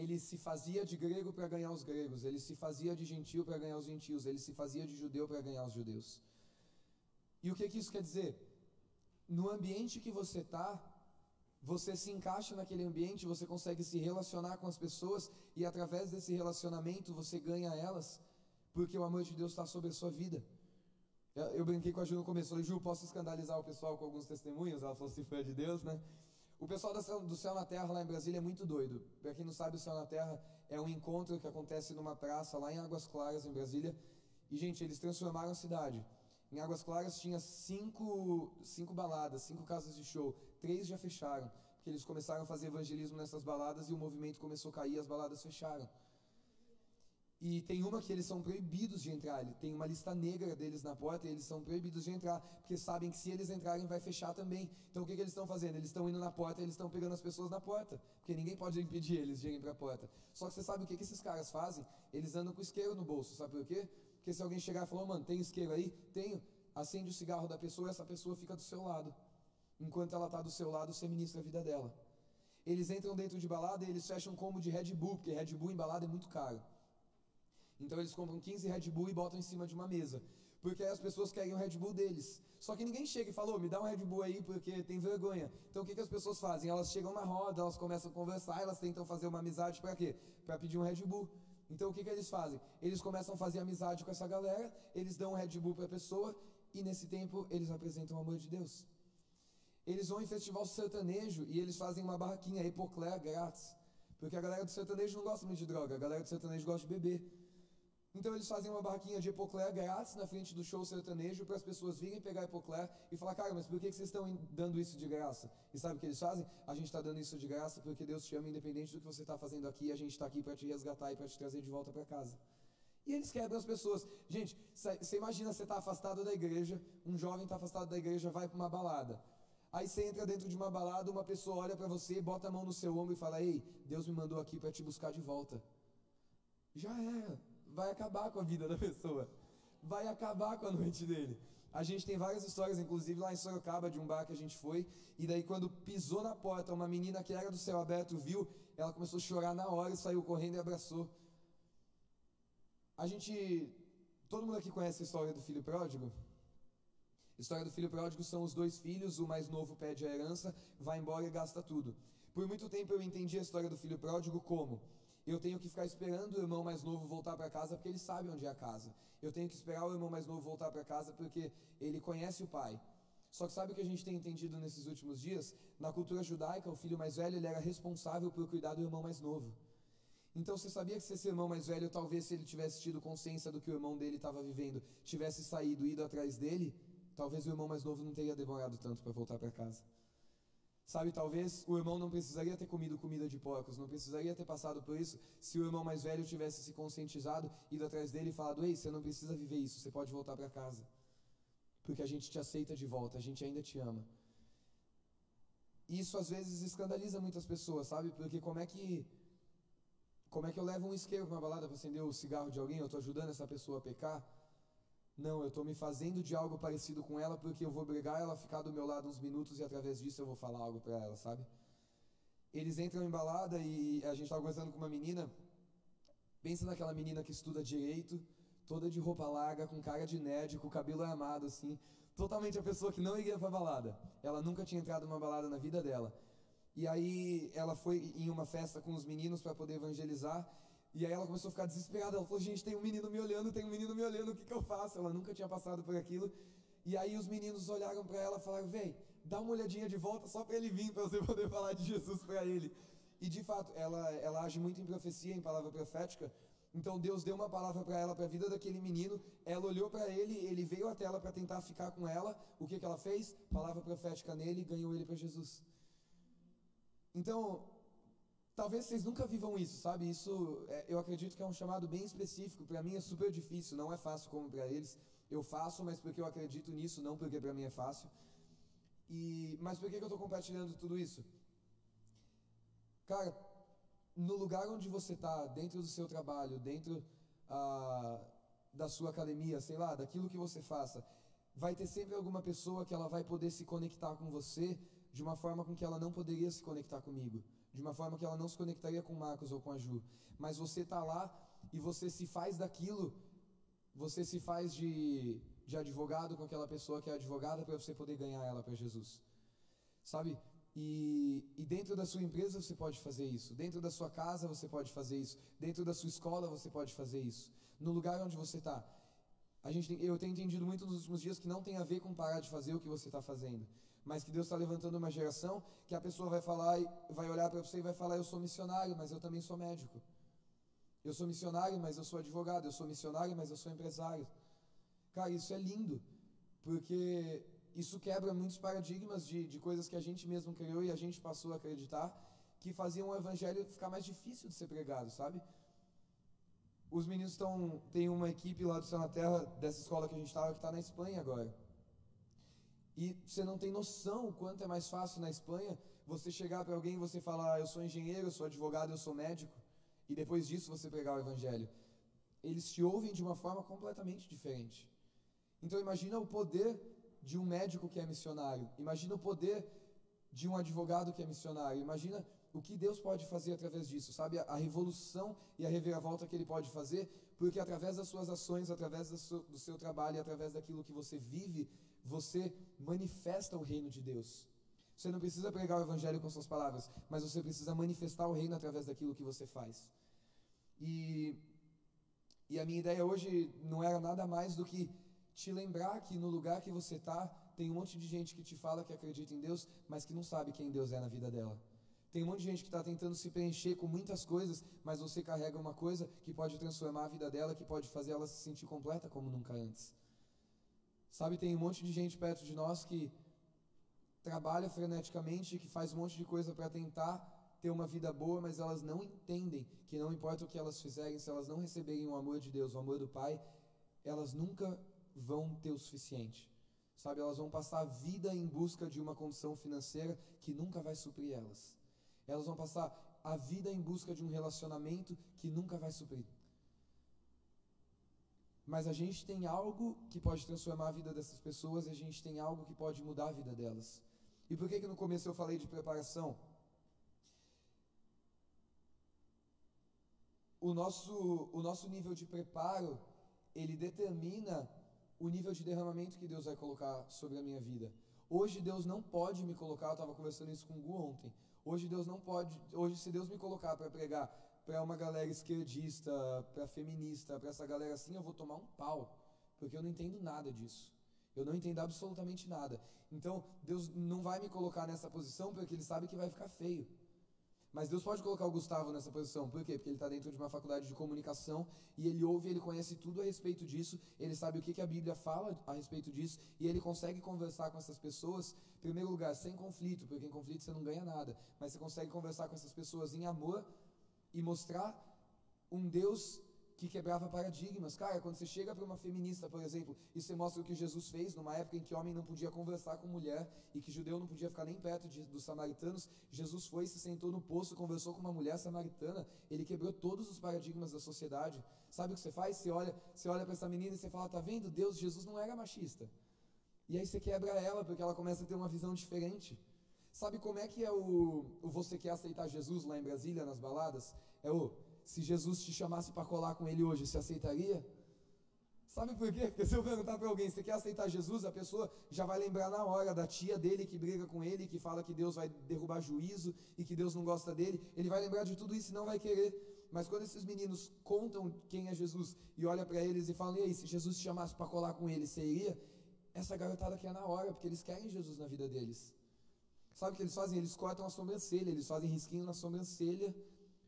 [SPEAKER 2] ele se fazia de grego para ganhar os gregos, ele se fazia de gentil para ganhar os gentios, ele se fazia de judeu para ganhar os judeus. E o que, que isso quer dizer? No ambiente que você está, você se encaixa naquele ambiente, você consegue se relacionar com as pessoas e através desse relacionamento você ganha elas, porque o amor de Deus está sobre a sua vida. Eu brinquei com a Ju no começo, falei, Ju, posso escandalizar o pessoal com alguns testemunhos? Ela falou, se foi de Deus, né? O pessoal do Céu na Terra lá em Brasília é muito doido. Para quem não sabe, o Céu na Terra é um encontro que acontece numa praça lá em Águas Claras, em Brasília. E, gente, eles transformaram a cidade. Em Águas Claras tinha cinco, cinco baladas, cinco casas de show. Três já fecharam, porque eles começaram a fazer evangelismo nessas baladas e o movimento começou a cair as baladas fecharam. E tem uma que eles são proibidos de entrar. Tem uma lista negra deles na porta e eles são proibidos de entrar, porque sabem que se eles entrarem vai fechar também. Então o que, que eles estão fazendo? Eles estão indo na porta eles estão pegando as pessoas na porta, porque ninguém pode impedir eles de irem para a porta. Só que você sabe o que, que esses caras fazem? Eles andam com isqueiro no bolso, sabe por quê? Porque se alguém chegar e falar, mano, tem isqueiro aí? Tenho. Acende o cigarro da pessoa essa pessoa fica do seu lado. Enquanto ela está do seu lado, você ministra a vida dela. Eles entram dentro de balada e eles fecham um combo de Red Bull, porque Red Bull em balada é muito caro. Então eles compram 15 Red Bull e botam em cima de uma mesa. Porque aí as pessoas querem o Red Bull deles. Só que ninguém chega e fala, me dá um Red Bull aí porque tem vergonha. Então o que, que as pessoas fazem? Elas chegam na roda, elas começam a conversar, elas tentam fazer uma amizade para quê? Para pedir um Red Bull. Então o que, que eles fazem? Eles começam a fazer amizade com essa galera, eles dão um Red Bull para a pessoa e nesse tempo eles apresentam o amor de Deus. Eles vão em festival sertanejo e eles fazem uma barraquinha hipoclé grátis. Porque a galera do sertanejo não gosta muito de droga, a galera do sertanejo gosta de beber. Então eles fazem uma barraquinha de epoclé grátis na frente do show sertanejo para as pessoas virem pegar epoclé e falar, cara, mas por que vocês estão dando isso de graça? E sabe o que eles fazem? A gente está dando isso de graça porque Deus te ama independente do que você está fazendo aqui e a gente está aqui para te resgatar e para te trazer de volta para casa. E eles quebram as pessoas. Gente, você imagina você está afastado da igreja, um jovem está afastado da igreja, vai para uma balada. Aí você entra dentro de uma balada, uma pessoa olha para você, bota a mão no seu ombro e fala: Ei, Deus me mandou aqui para te buscar de volta. Já era vai acabar com a vida da pessoa, vai acabar com a noite dele. A gente tem várias histórias, inclusive lá em Sorocaba, de um bar que a gente foi, e daí quando pisou na porta, uma menina que era do céu aberto viu, ela começou a chorar na hora e saiu correndo e abraçou. A gente, todo mundo aqui conhece a história do filho pródigo? A história do filho pródigo são os dois filhos, o mais novo pede a herança, vai embora e gasta tudo. Por muito tempo eu entendi a história do filho pródigo como eu tenho que ficar esperando o irmão mais novo voltar para casa porque ele sabe onde é a casa. Eu tenho que esperar o irmão mais novo voltar para casa porque ele conhece o pai. Só que sabe o que a gente tem entendido nesses últimos dias? Na cultura judaica, o filho mais velho ele era responsável por cuidar do irmão mais novo. Então você sabia que se esse irmão mais velho, talvez se ele tivesse tido consciência do que o irmão dele estava vivendo, tivesse saído ido atrás dele, talvez o irmão mais novo não teria demorado tanto para voltar para casa. Sabe, talvez o irmão não precisaria ter comido comida de porcos, não precisaria ter passado por isso, se o irmão mais velho tivesse se conscientizado, ido atrás dele e falado: Ei, você não precisa viver isso, você pode voltar para casa. Porque a gente te aceita de volta, a gente ainda te ama. Isso às vezes escandaliza muitas pessoas, sabe? Porque como é que. Como é que eu levo um isqueiro para uma balada para acender o cigarro de alguém? Eu estou ajudando essa pessoa a pecar? Não, eu estou me fazendo de algo parecido com ela porque eu vou brigar ela ficar do meu lado uns minutos e através disso eu vou falar algo para ela, sabe? Eles entram em balada e a gente estava conversando com uma menina. Pensa naquela menina que estuda direito, toda de roupa larga, com cara de nerd, com o cabelo armado assim, totalmente a pessoa que não iria para balada. Ela nunca tinha entrado numa balada na vida dela. E aí ela foi em uma festa com os meninos para poder evangelizar e aí ela começou a ficar desesperada. Ela falou: Gente, tem um menino me olhando, tem um menino me olhando, o que, que eu faço? Ela nunca tinha passado por aquilo. E aí os meninos olharam para ela e falaram: Vem, dá uma olhadinha de volta só para ele vir, para você [laughs] poder falar de Jesus para ele. E de fato, ela, ela age muito em profecia, em palavra profética. Então Deus deu uma palavra para ela, para a vida daquele menino. Ela olhou para ele, ele veio até ela para tentar ficar com ela. O que, que ela fez? Palavra profética nele ganhou ele para Jesus. Então, Talvez vocês nunca vivam isso, sabe? Isso é, eu acredito que é um chamado bem específico. Para mim é super difícil, não é fácil como para eles. Eu faço, mas porque eu acredito nisso, não porque para mim é fácil. E, mas por que, eu estou compartilhando tudo isso? Cara, no lugar onde você está, dentro do seu trabalho, dentro ah, da sua academia, sei lá, daquilo que você faça, vai ter sempre alguma pessoa que ela vai poder se conectar com você de uma forma com que ela não poderia se conectar comigo de uma forma que ela não se conectaria com o Marcos ou com a Ju. Mas você está lá e você se faz daquilo, você se faz de, de advogado com aquela pessoa que é advogada para você poder ganhar ela para Jesus. Sabe? E, e, dentro da sua empresa você pode fazer isso, dentro da sua casa você pode fazer isso, dentro da sua escola você pode fazer isso, no lugar onde você está. A gente tem, eu tenho entendido muito nos últimos dias que não tem a ver com parar de fazer o que você está fazendo, mas que Deus está levantando uma geração que a pessoa vai falar, vai olhar para você e vai falar: Eu sou missionário, mas eu também sou médico. Eu sou missionário, mas eu sou advogado. Eu sou missionário, mas eu sou empresário. Cara, isso é lindo, porque isso quebra muitos paradigmas de, de coisas que a gente mesmo criou e a gente passou a acreditar, que faziam o evangelho ficar mais difícil de ser pregado, sabe? Os meninos estão. Tem uma equipe lá do Céu na Terra, dessa escola que a gente estava, que está na Espanha agora. E você não tem noção o quanto é mais fácil na Espanha você chegar para alguém e você falar: Eu sou engenheiro, eu sou advogado, eu sou médico. E depois disso você pregar o Evangelho. Eles te ouvem de uma forma completamente diferente. Então imagina o poder de um médico que é missionário. Imagina o poder de um advogado que é missionário. Imagina o que Deus pode fazer através disso, sabe? A, revolução e a reviravolta que Ele pode fazer, porque através das suas ações, através do seu, trabalho, através daquilo que você vive, você manifesta o reino de Deus. Você não precisa pregar o evangelho com suas palavras, mas você precisa manifestar o reino através daquilo que você faz. E, e a minha ideia hoje não era nada mais do que te lembrar que no lugar que você está, tem um monte de gente que te fala que acredita em Deus, mas que não sabe quem Deus é na vida dela. Tem um monte de gente que está tentando se preencher com muitas coisas, mas você carrega uma coisa que pode transformar a vida dela, que pode fazer ela se sentir completa como nunca antes. Sabe, tem um monte de gente perto de nós que trabalha freneticamente, que faz um monte de coisa para tentar ter uma vida boa, mas elas não entendem que não importa o que elas fizerem, se elas não receberem o amor de Deus, o amor do Pai, elas nunca vão ter o suficiente. Sabe, elas vão passar a vida em busca de uma condição financeira que nunca vai suprir elas. Elas vão passar a vida em busca de um relacionamento que nunca vai suprir. Mas a gente tem algo que pode transformar a vida dessas pessoas e a gente tem algo que pode mudar a vida delas. E por que, que no começo eu falei de preparação? O nosso, o nosso nível de preparo, ele determina o nível de derramamento que Deus vai colocar sobre a minha vida. Hoje Deus não pode me colocar, eu estava conversando isso com o Gu ontem. Hoje Deus não pode, hoje se Deus me colocar para pregar para uma galera esquerdista, para feminista, para essa galera assim, eu vou tomar um pau, porque eu não entendo nada disso. Eu não entendo absolutamente nada. Então, Deus não vai me colocar nessa posição porque Ele sabe que vai ficar feio. Mas Deus pode colocar o Gustavo nessa posição. Por quê? Porque ele está dentro de uma faculdade de comunicação e ele ouve, ele conhece tudo a respeito disso, ele sabe o que, que a Bíblia fala a respeito disso e ele consegue conversar com essas pessoas, em primeiro lugar, sem conflito, porque em conflito você não ganha nada, mas você consegue conversar com essas pessoas em amor e mostrar um Deus que quebrava paradigmas. Cara, quando você chega para uma feminista, por exemplo, e você mostra o que Jesus fez numa época em que homem não podia conversar com mulher e que judeu não podia ficar nem perto de, dos samaritanos, Jesus foi, se sentou no poço, conversou com uma mulher samaritana, ele quebrou todos os paradigmas da sociedade. Sabe o que você faz? Você olha, você olha para essa menina e você fala: "Tá vendo? Deus, Jesus não era machista". E aí você quebra ela porque ela começa a ter uma visão diferente. Sabe como é que é o, o você quer aceitar Jesus lá em Brasília nas baladas? É o se Jesus te chamasse para colar com ele hoje, você aceitaria? Sabe por quê? Porque se eu perguntar para alguém, você quer aceitar Jesus, a pessoa já vai lembrar na hora da tia dele que briga com ele, que fala que Deus vai derrubar juízo e que Deus não gosta dele. Ele vai lembrar de tudo isso e não vai querer. Mas quando esses meninos contam quem é Jesus e olha para eles e falam, e aí, se Jesus te chamasse para colar com ele, você iria? Essa garotada quer na hora, porque eles querem Jesus na vida deles. Sabe o que eles fazem? Eles cortam a sobrancelha, eles fazem risquinho na sobrancelha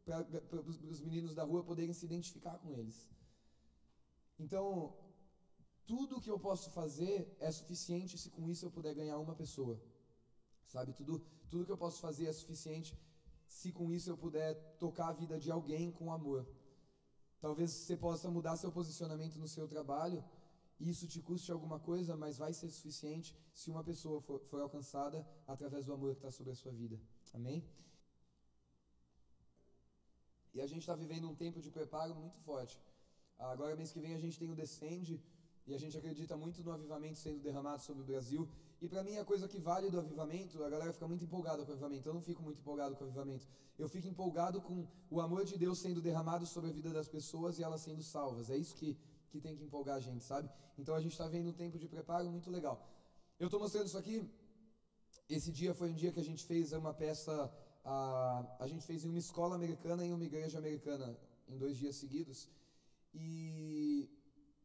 [SPEAKER 2] para os meninos da rua poderem se identificar com eles. Então, tudo que eu posso fazer é suficiente se com isso eu puder ganhar uma pessoa. Sabe, tudo, tudo que eu posso fazer é suficiente se com isso eu puder tocar a vida de alguém com amor. Talvez você possa mudar seu posicionamento no seu trabalho, e isso te custe alguma coisa, mas vai ser suficiente se uma pessoa for, for alcançada através do amor que está sobre a sua vida. Amém? E a gente está vivendo um tempo de preparo muito forte. Agora, mês que vem, a gente tem o Descende, e a gente acredita muito no avivamento sendo derramado sobre o Brasil. E para mim, a coisa que vale do avivamento, a galera fica muito empolgada com o avivamento. Eu não fico muito empolgado com o avivamento. Eu fico empolgado com o amor de Deus sendo derramado sobre a vida das pessoas e elas sendo salvas. É isso que, que tem que empolgar a gente, sabe? Então a gente está vendo um tempo de preparo muito legal. Eu estou mostrando isso aqui. Esse dia foi um dia que a gente fez uma peça a, a gente fez em uma escola americana e em uma igreja americana em dois dias seguidos. E,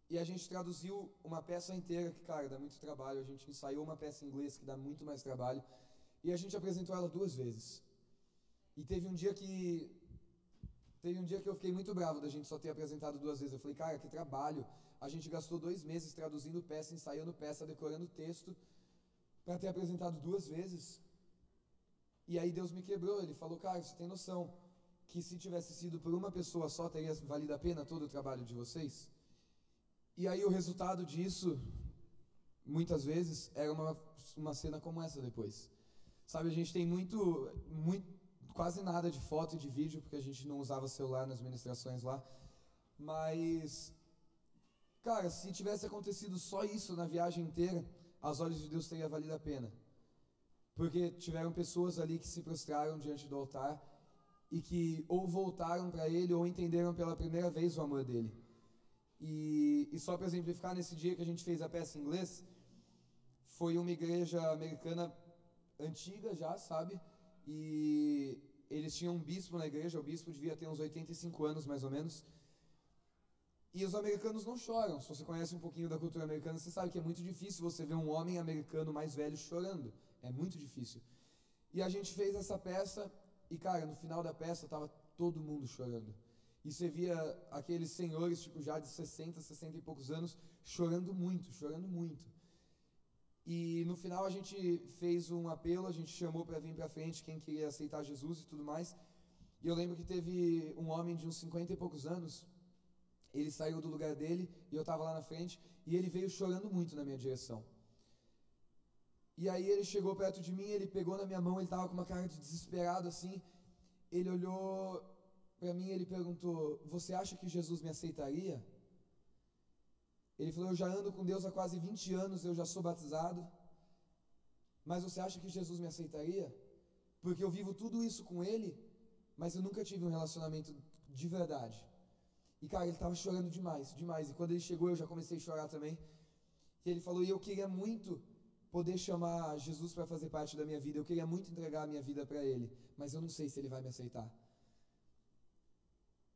[SPEAKER 2] e a gente traduziu uma peça inteira que, cara, dá muito trabalho. A gente ensaiou uma peça em inglês que dá muito mais trabalho. E a gente apresentou ela duas vezes. E teve um dia que. Teve um dia que eu fiquei muito bravo da gente só ter apresentado duas vezes. Eu falei, cara, que trabalho. A gente gastou dois meses traduzindo peça, ensaiando peça, decorando texto, para ter apresentado duas vezes. E aí Deus me quebrou, ele falou, cara, você tem noção que se tivesse sido por uma pessoa só, teria valido a pena todo o trabalho de vocês? E aí o resultado disso, muitas vezes, era uma, uma cena como essa depois. Sabe, a gente tem muito, muito, quase nada de foto e de vídeo, porque a gente não usava celular nas ministrações lá. Mas, cara, se tivesse acontecido só isso na viagem inteira, aos olhos de Deus teria valido a pena. Porque tiveram pessoas ali que se prostraram diante do altar e que ou voltaram para ele ou entenderam pela primeira vez o amor dele. E, e só para exemplificar, nesse dia que a gente fez a peça em inglês, foi uma igreja americana antiga já, sabe? E eles tinham um bispo na igreja, o bispo devia ter uns 85 anos mais ou menos. E os americanos não choram. Se você conhece um pouquinho da cultura americana, você sabe que é muito difícil você ver um homem americano mais velho chorando. É muito difícil. E a gente fez essa peça e, cara, no final da peça tava todo mundo chorando. E você via aqueles senhores, tipo, já de 60, 60 e poucos anos, chorando muito, chorando muito. E no final a gente fez um apelo, a gente chamou para vir para frente quem queria aceitar Jesus e tudo mais. E eu lembro que teve um homem de uns 50 e poucos anos, ele saiu do lugar dele e eu estava lá na frente, e ele veio chorando muito na minha direção. E aí ele chegou perto de mim, ele pegou na minha mão, ele estava com uma cara de desesperado assim. Ele olhou para mim ele perguntou: Você acha que Jesus me aceitaria? Ele falou: Eu já ando com Deus há quase 20 anos, eu já sou batizado. Mas você acha que Jesus me aceitaria? Porque eu vivo tudo isso com Ele, mas eu nunca tive um relacionamento de verdade. E cara, ele estava chorando demais, demais. E quando ele chegou, eu já comecei a chorar também. E ele falou: E eu queria muito poder chamar Jesus para fazer parte da minha vida. Eu queria muito entregar a minha vida para Ele, mas eu não sei se Ele vai me aceitar.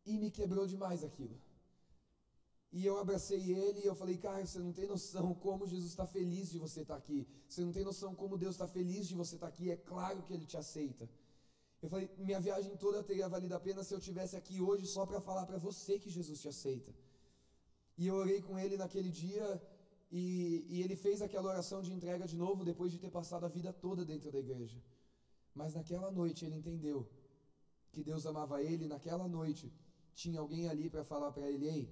[SPEAKER 2] E me quebrou demais aquilo. E eu abracei ele e eu falei, cara, você não tem noção como Jesus está feliz de você estar tá aqui. Você não tem noção como Deus está feliz de você estar tá aqui. É claro que Ele te aceita. Eu falei, minha viagem toda teria valido a pena se eu tivesse aqui hoje só para falar para você que Jesus te aceita. E eu orei com ele naquele dia e, e, ele fez aquela oração de entrega de novo depois de ter passado a vida toda dentro da igreja. Mas naquela noite ele entendeu que Deus amava ele. Naquela noite tinha alguém ali para falar para ele: Ei,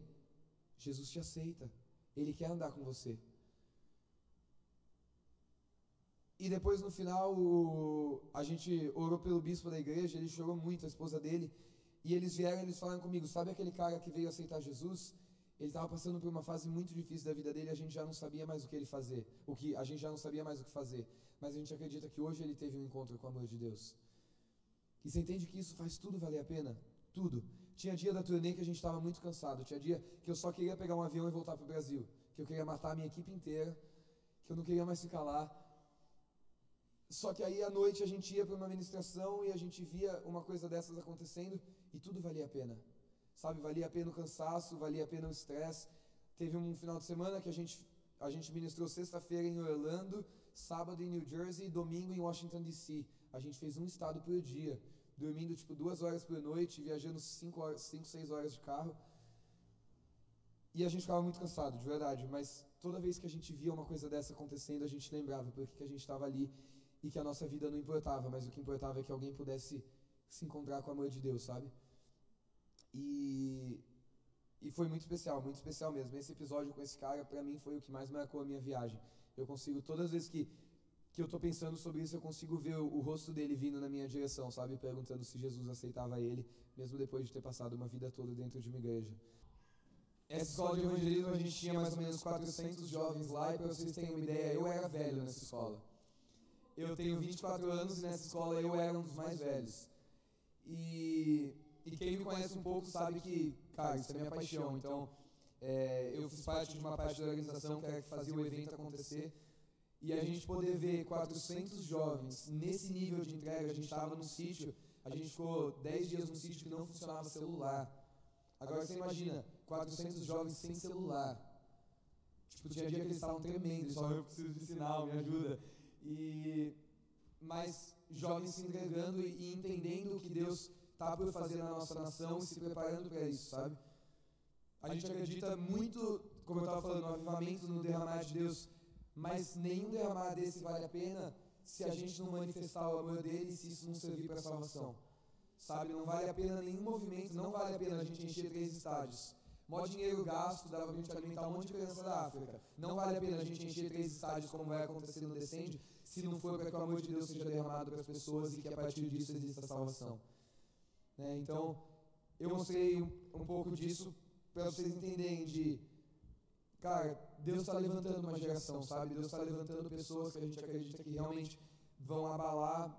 [SPEAKER 2] Jesus te aceita. Ele quer andar com você. E depois no final o, a gente orou pelo bispo da igreja, ele chorou muito, a esposa dele, e eles vieram eles falaram comigo, sabe aquele cara que veio aceitar Jesus? Ele estava passando por uma fase muito difícil da vida dele, a gente já não sabia mais o que ele fazer, o que a gente já não sabia mais o que fazer, mas a gente acredita que hoje ele teve um encontro com o amor de Deus. E você entende que isso faz tudo valer a pena? Tudo. Tinha dia da turnê que a gente estava muito cansado, tinha dia que eu só queria pegar um avião e voltar para o Brasil, que eu queria matar a minha equipe inteira, que eu não queria mais ficar lá, só que aí à noite a gente ia para uma ministração e a gente via uma coisa dessas acontecendo e tudo valia a pena. Sabe, valia a pena o cansaço, valia a pena o estresse. Teve um final de semana que a gente a gente ministrou sexta-feira em Orlando, sábado em New Jersey e domingo em Washington DC. A gente fez um estado por dia, dormindo tipo duas horas por noite, viajando cinco, horas, cinco seis horas de carro. E a gente ficava muito cansado, de verdade. Mas toda vez que a gente via uma coisa dessa acontecendo, a gente lembrava porque que a gente estava ali e que a nossa vida não importava, mas o que importava é que alguém pudesse se encontrar com o amor de Deus, sabe? E, e foi muito especial, muito especial mesmo. Esse episódio com esse cara, para mim, foi o que mais marcou a minha viagem. Eu consigo, todas as vezes que, que eu estou pensando sobre isso, eu consigo ver o, o, rosto dele vindo na minha direção, sabe? Perguntando se Jesus aceitava ele, mesmo depois de ter passado uma vida toda dentro de uma igreja. Essa escola de evangelismo, a gente tinha mais ou menos 400 jovens lá, e para vocês terem uma ideia, eu era velho nessa escola. Eu tenho 24 anos e nessa escola eu era um dos mais velhos. E, e quem me conhece um pouco sabe que, cara, isso é minha paixão. Então, é, eu fiz parte de uma parte da organização que que fazia o evento acontecer. E a gente poder ver 400 jovens nesse nível de entrega, a gente estava num sítio, a gente ficou 10 dias num sítio que não funcionava celular. Agora você imagina, 400 jovens sem celular. Tipo, tinha dia que eles estavam tremendo, falavam, eu preciso de sinal, me ajuda. E mas jovens se entregando e, entendendo que Deus está por fazer na nossa nação e se preparando para isso, sabe? A gente acredita muito, como eu estava falando, no avivamento, no derramar de Deus, mas nenhum derramar desse vale a pena se a gente não manifestar o amor dele e se isso não servir para a salvação. Sabe, não vale a pena nenhum movimento, não vale a pena a gente encher três estádios. Mó dinheiro gasto, dava pra gente alimentar um monte de criança da África. Não vale a pena a gente encher três estádios como vai acontecer no Descende, se não for para que o amor de Deus seja derramado para as pessoas e que a partir disso exista salvação. Né? Então, eu mostrei um, um pouco disso para vocês entenderem de, cara, Deus está levantando uma geração, sabe? Deus está levantando pessoas que a gente acredita que realmente vão abalar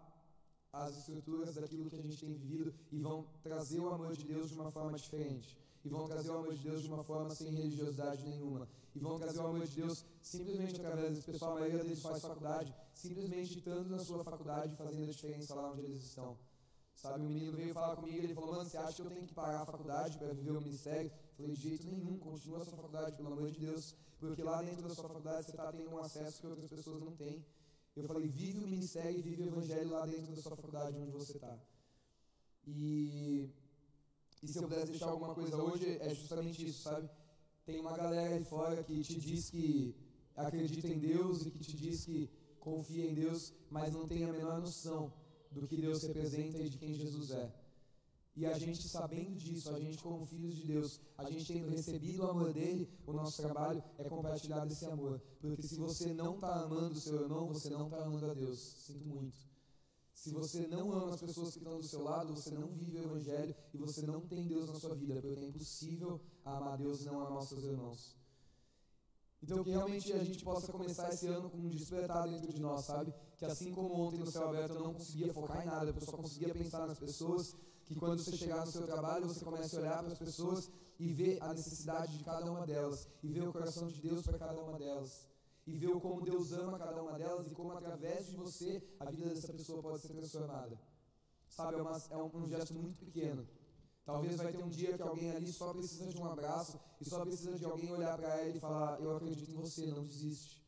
[SPEAKER 2] as estruturas daquilo que a gente tem vivido e vão trazer o amor de Deus de uma forma diferente e vão trazer o amor de Deus de uma forma sem religiosidade nenhuma. E vão trazer o amor de Deus simplesmente através desse pessoal, a maioria deles faz faculdade, simplesmente estando na sua faculdade fazendo a diferença lá onde eles estão. Sabe, um menino veio falar comigo, ele falou, mano, você acha que eu tenho que parar a faculdade para viver o ministério? Eu falei, de jeito nenhum, continua a sua faculdade, pelo amor de Deus, porque lá dentro da sua faculdade você está tendo um acesso que outras pessoas não têm. Eu falei, vive o ministério e vive o evangelho lá dentro da sua faculdade onde você está. E e se eu pudesse deixar alguma coisa hoje, é justamente isso, sabe? Tem uma galera aí fora que te diz que acredita em Deus e que te diz que confia em Deus, mas não tem a menor noção do que Deus representa e de quem Jesus é. E a gente sabendo disso, a gente como filhos de Deus, a gente tendo recebido o amor dele, o nosso trabalho é compartilhar desse amor. Porque se você não está amando o seu irmão, você não está amando a Deus. Sinto muito. Se você não ama as pessoas que estão do seu lado, você não vive o Evangelho e você não tem Deus na sua vida, porque é impossível amar Deus e não amar os seus irmãos. Então, que realmente a gente possa começar esse ano com um despertar dentro de nós, sabe? Que assim como ontem no céu aberto eu não conseguia focar em nada, eu só conseguia pensar nas pessoas, que quando você chegar no seu trabalho você comece a olhar para as pessoas e ver a necessidade de cada uma delas, e ver o coração de Deus para cada uma delas e ver como Deus ama cada uma delas e como através de você a vida dessa pessoa pode ser transformada. Sabe, é, uma, é um, gesto muito pequeno. Talvez vai ter um dia que alguém ali só precisa de um abraço e só precisa de alguém olhar para ela e falar: Eu acredito em você, não desiste.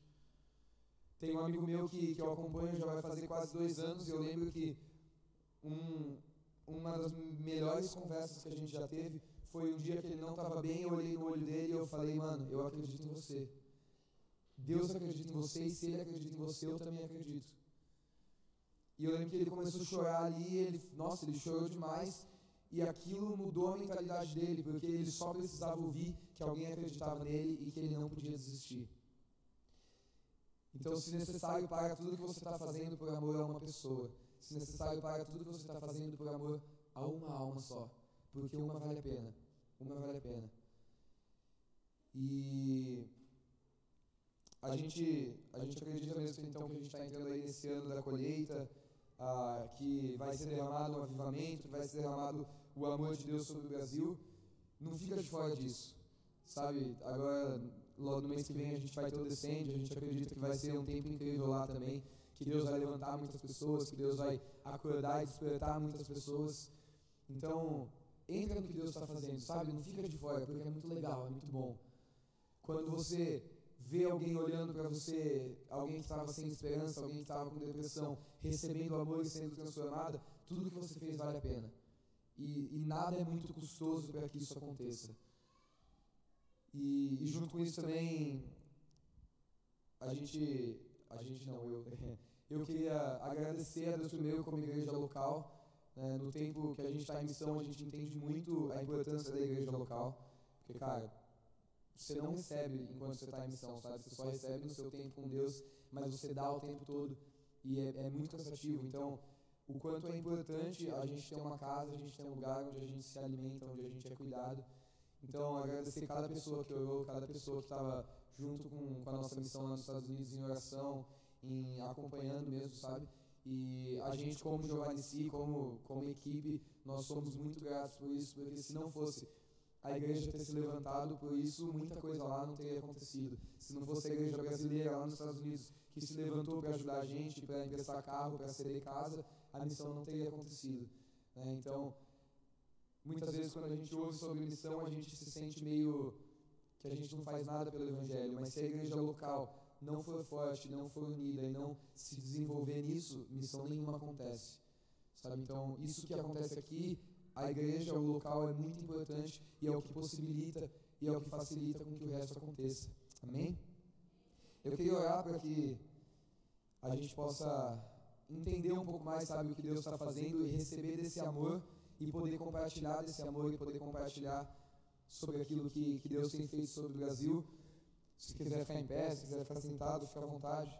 [SPEAKER 2] Tem um amigo meu que, que eu acompanho já vai fazer quase dois anos e eu lembro que um, uma das melhores conversas que a gente já teve foi um dia que ele não estava bem, eu olhei no olho dele e eu falei, mano, eu acredito em você. Deus acredita em você e se ele acredita em você, eu também acredito. E eu lembro que ele começou a chorar ali, ele, nossa, ele chorou demais e aquilo mudou a mentalidade dele, porque ele só precisava ouvir que alguém acreditava nele e que ele não podia desistir. Então, se necessário, para tudo que você está fazendo por amor a uma pessoa. Se necessário, para tudo que você está fazendo por amor a uma alma só. Porque uma vale a pena. Uma vale a pena. E a gente, a gente acredita mesmo então que a gente está entrando aí nesse ano da colheita, ah, que vai ser derramado um avivamento, que vai ser derramado o amor de Deus sobre o Brasil. Não fica de fora disso, sabe? Agora, logo no mês que vem, a gente vai ter o Descende, a gente acredita que vai ser um tempo incrível lá também, que Deus vai levantar muitas pessoas, que Deus vai acordar e despertar muitas pessoas. Então, entra no que Deus está fazendo, sabe? Não fica de fora, porque é muito legal, é muito bom. Quando você ver alguém olhando para você, alguém que estava sem esperança, alguém que estava com depressão, recebendo amor e sendo transformada, tudo que você fez vale a pena. E, e nada é muito custoso para que isso aconteça. E, e, junto com isso também, a gente, a gente não, eu, [laughs] eu queria agradecer a Deus primeiro como igreja local. Né, no tempo que a gente está em missão, a gente entende muito a importância da igreja local. Porque, cara, você não recebe enquanto você está em missão, sabe? Você só recebe no seu tempo com Deus, mas você dá o tempo todo e é, é muito cansativo. Então, o quanto é importante a gente ter uma casa, a gente ter um lugar onde a gente se alimenta, onde a gente é cuidado. Então, agradecer cada pessoa que orou, cada pessoa que estava junto com, com a nossa missão lá nos Estados Unidos em oração, em acompanhando mesmo, sabe? E a gente, como Giovanni Si, como, como equipe, nós somos muito gratos por isso, porque se não fosse a igreja ter se levantado, por isso muita coisa lá não teria acontecido. Se não fosse a igreja brasileira lá nos Estados Unidos que se levantou para ajudar a gente, para emprestar carro, para ceder casa, a missão não teria acontecido. Né? Então, muitas vezes quando a gente ouve sobre missão, a gente se sente meio que a gente não faz nada pelo evangelho, mas se a igreja local não for forte, não for unida e não se desenvolver nisso, missão nenhuma acontece. Sabe? Então, isso que acontece aqui a igreja, o local é muito importante e é o que possibilita e é o que facilita com que o resto aconteça. Amém? Eu queria orar para que a gente possa entender um pouco mais, sabe, o que Deus está fazendo e receber desse amor e poder compartilhar desse amor e poder compartilhar sobre aquilo que, que Deus tem feito sobre o Brasil. Se quiser ficar em pé, se quiser ficar sentado, fica à vontade.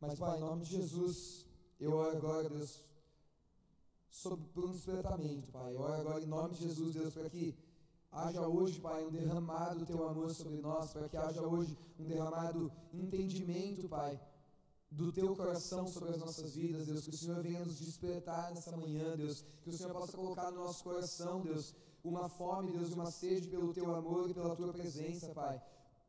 [SPEAKER 2] Mas, Pai, em nome de Jesus, eu oro agora, Deus, sobre, por um despertamento, Pai. Eu oro agora em nome de Jesus, Deus, para que haja hoje, Pai, um derramado do Teu amor sobre nós, para que haja hoje um derramado entendimento, Pai, do Teu coração sobre as nossas vidas, Deus. Que o Senhor venha nos despertar nessa manhã, Deus. Que o Senhor possa colocar no nosso coração, Deus, uma fome, Deus, e uma sede pelo Teu amor e pela Tua presença, Pai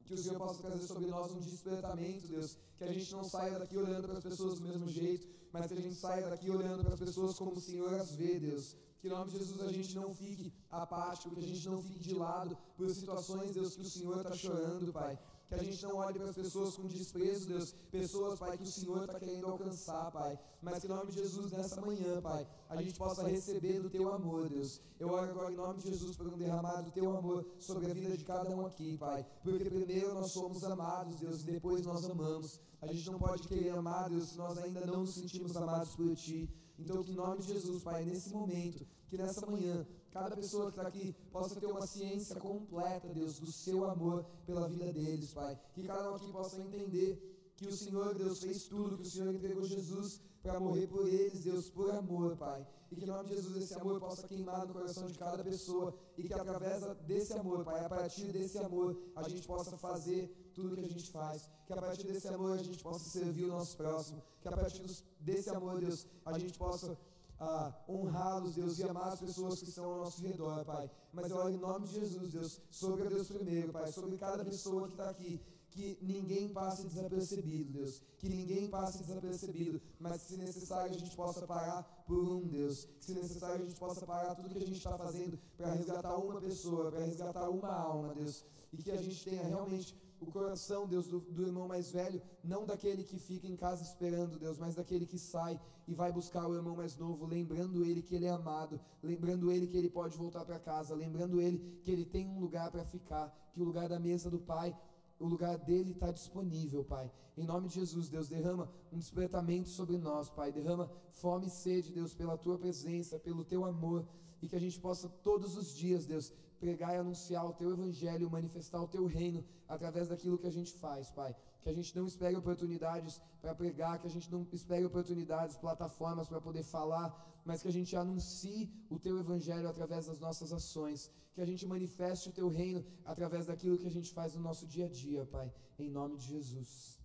[SPEAKER 2] que o Senhor possa trazer sobre nós um despertamento, Deus. Que a gente não saia daqui olhando para as pessoas do mesmo jeito, mas que a gente saia daqui olhando para as pessoas como o Senhor as vê, Deus. Que em nome de Jesus a gente não fique apático, que a gente não fique de lado por situações, Deus, que o Senhor está chorando, Pai que a gente não olhe para as pessoas com desprezo, Deus, pessoas, Pai, que o Senhor está querendo alcançar, Pai, mas que em nome de Jesus, nessa manhã, Pai, a gente possa receber do Teu amor, Deus. Eu oro agora em nome de Jesus por um derramado do Teu amor sobre a vida de cada um aqui, Pai, porque primeiro nós somos amados, Deus, e depois nós amamos. A gente não pode querer amar, Deus, se nós ainda não nos sentimos amados por Ti. Então, que em nome de Jesus, Pai, nesse momento, que nessa manhã, cada pessoa que está aqui possa ter uma ciência completa, Deus, do seu amor pela vida deles, Pai. Que cada um aqui possa entender que o Senhor, Deus, fez tudo, que o Senhor entregou Jesus para morrer por eles, Deus, por amor, Pai. E que em nome de Jesus esse amor possa queimar no coração de cada pessoa e que através desse amor, Pai, a partir desse amor, a gente possa fazer tudo que a gente faz. Que a partir desse amor a gente possa servir o nosso próximo. Que a partir desse amor, Deus, a gente possa ah, honrá-los, Deus, e amar as pessoas que estão ao nosso redor, Pai. Mas eu oro em nome de Jesus, Deus, sobre a Deus primeiro, Pai, sobre cada pessoa que está aqui, que ninguém passe desapercebido, Deus. Que ninguém passe desapercebido, mas que se necessário a gente possa parar por um, Deus. Que se necessário a gente possa parar tudo que a gente está fazendo para resgatar uma pessoa, para resgatar uma alma, Deus. E que a gente tenha realmente o coração, Deus, do, do, irmão mais velho, não daquele que fica em casa esperando, Deus, mas daquele que sai e vai buscar o irmão mais novo, lembrando ele que ele é amado, lembrando ele que ele pode voltar para casa, lembrando ele que ele tem um lugar para ficar, que o lugar da mesa do Pai o lugar dele está disponível, Pai. Em nome de Jesus, Deus, derrama um despertamento sobre nós, Pai. Derrama fome e sede, Deus, pela tua presença, pelo teu amor. E que a gente possa todos os dias, Deus, pregar e anunciar o teu evangelho, manifestar o teu reino através daquilo que a gente faz, Pai. Que a gente não espere oportunidades para pregar, que a gente não espere oportunidades, plataformas para poder falar, mas que a gente anuncie o teu evangelho através das nossas ações. Que a gente manifeste o teu reino através daquilo que a gente faz no nosso dia a dia, Pai. Em nome de Jesus.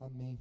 [SPEAKER 2] Amém.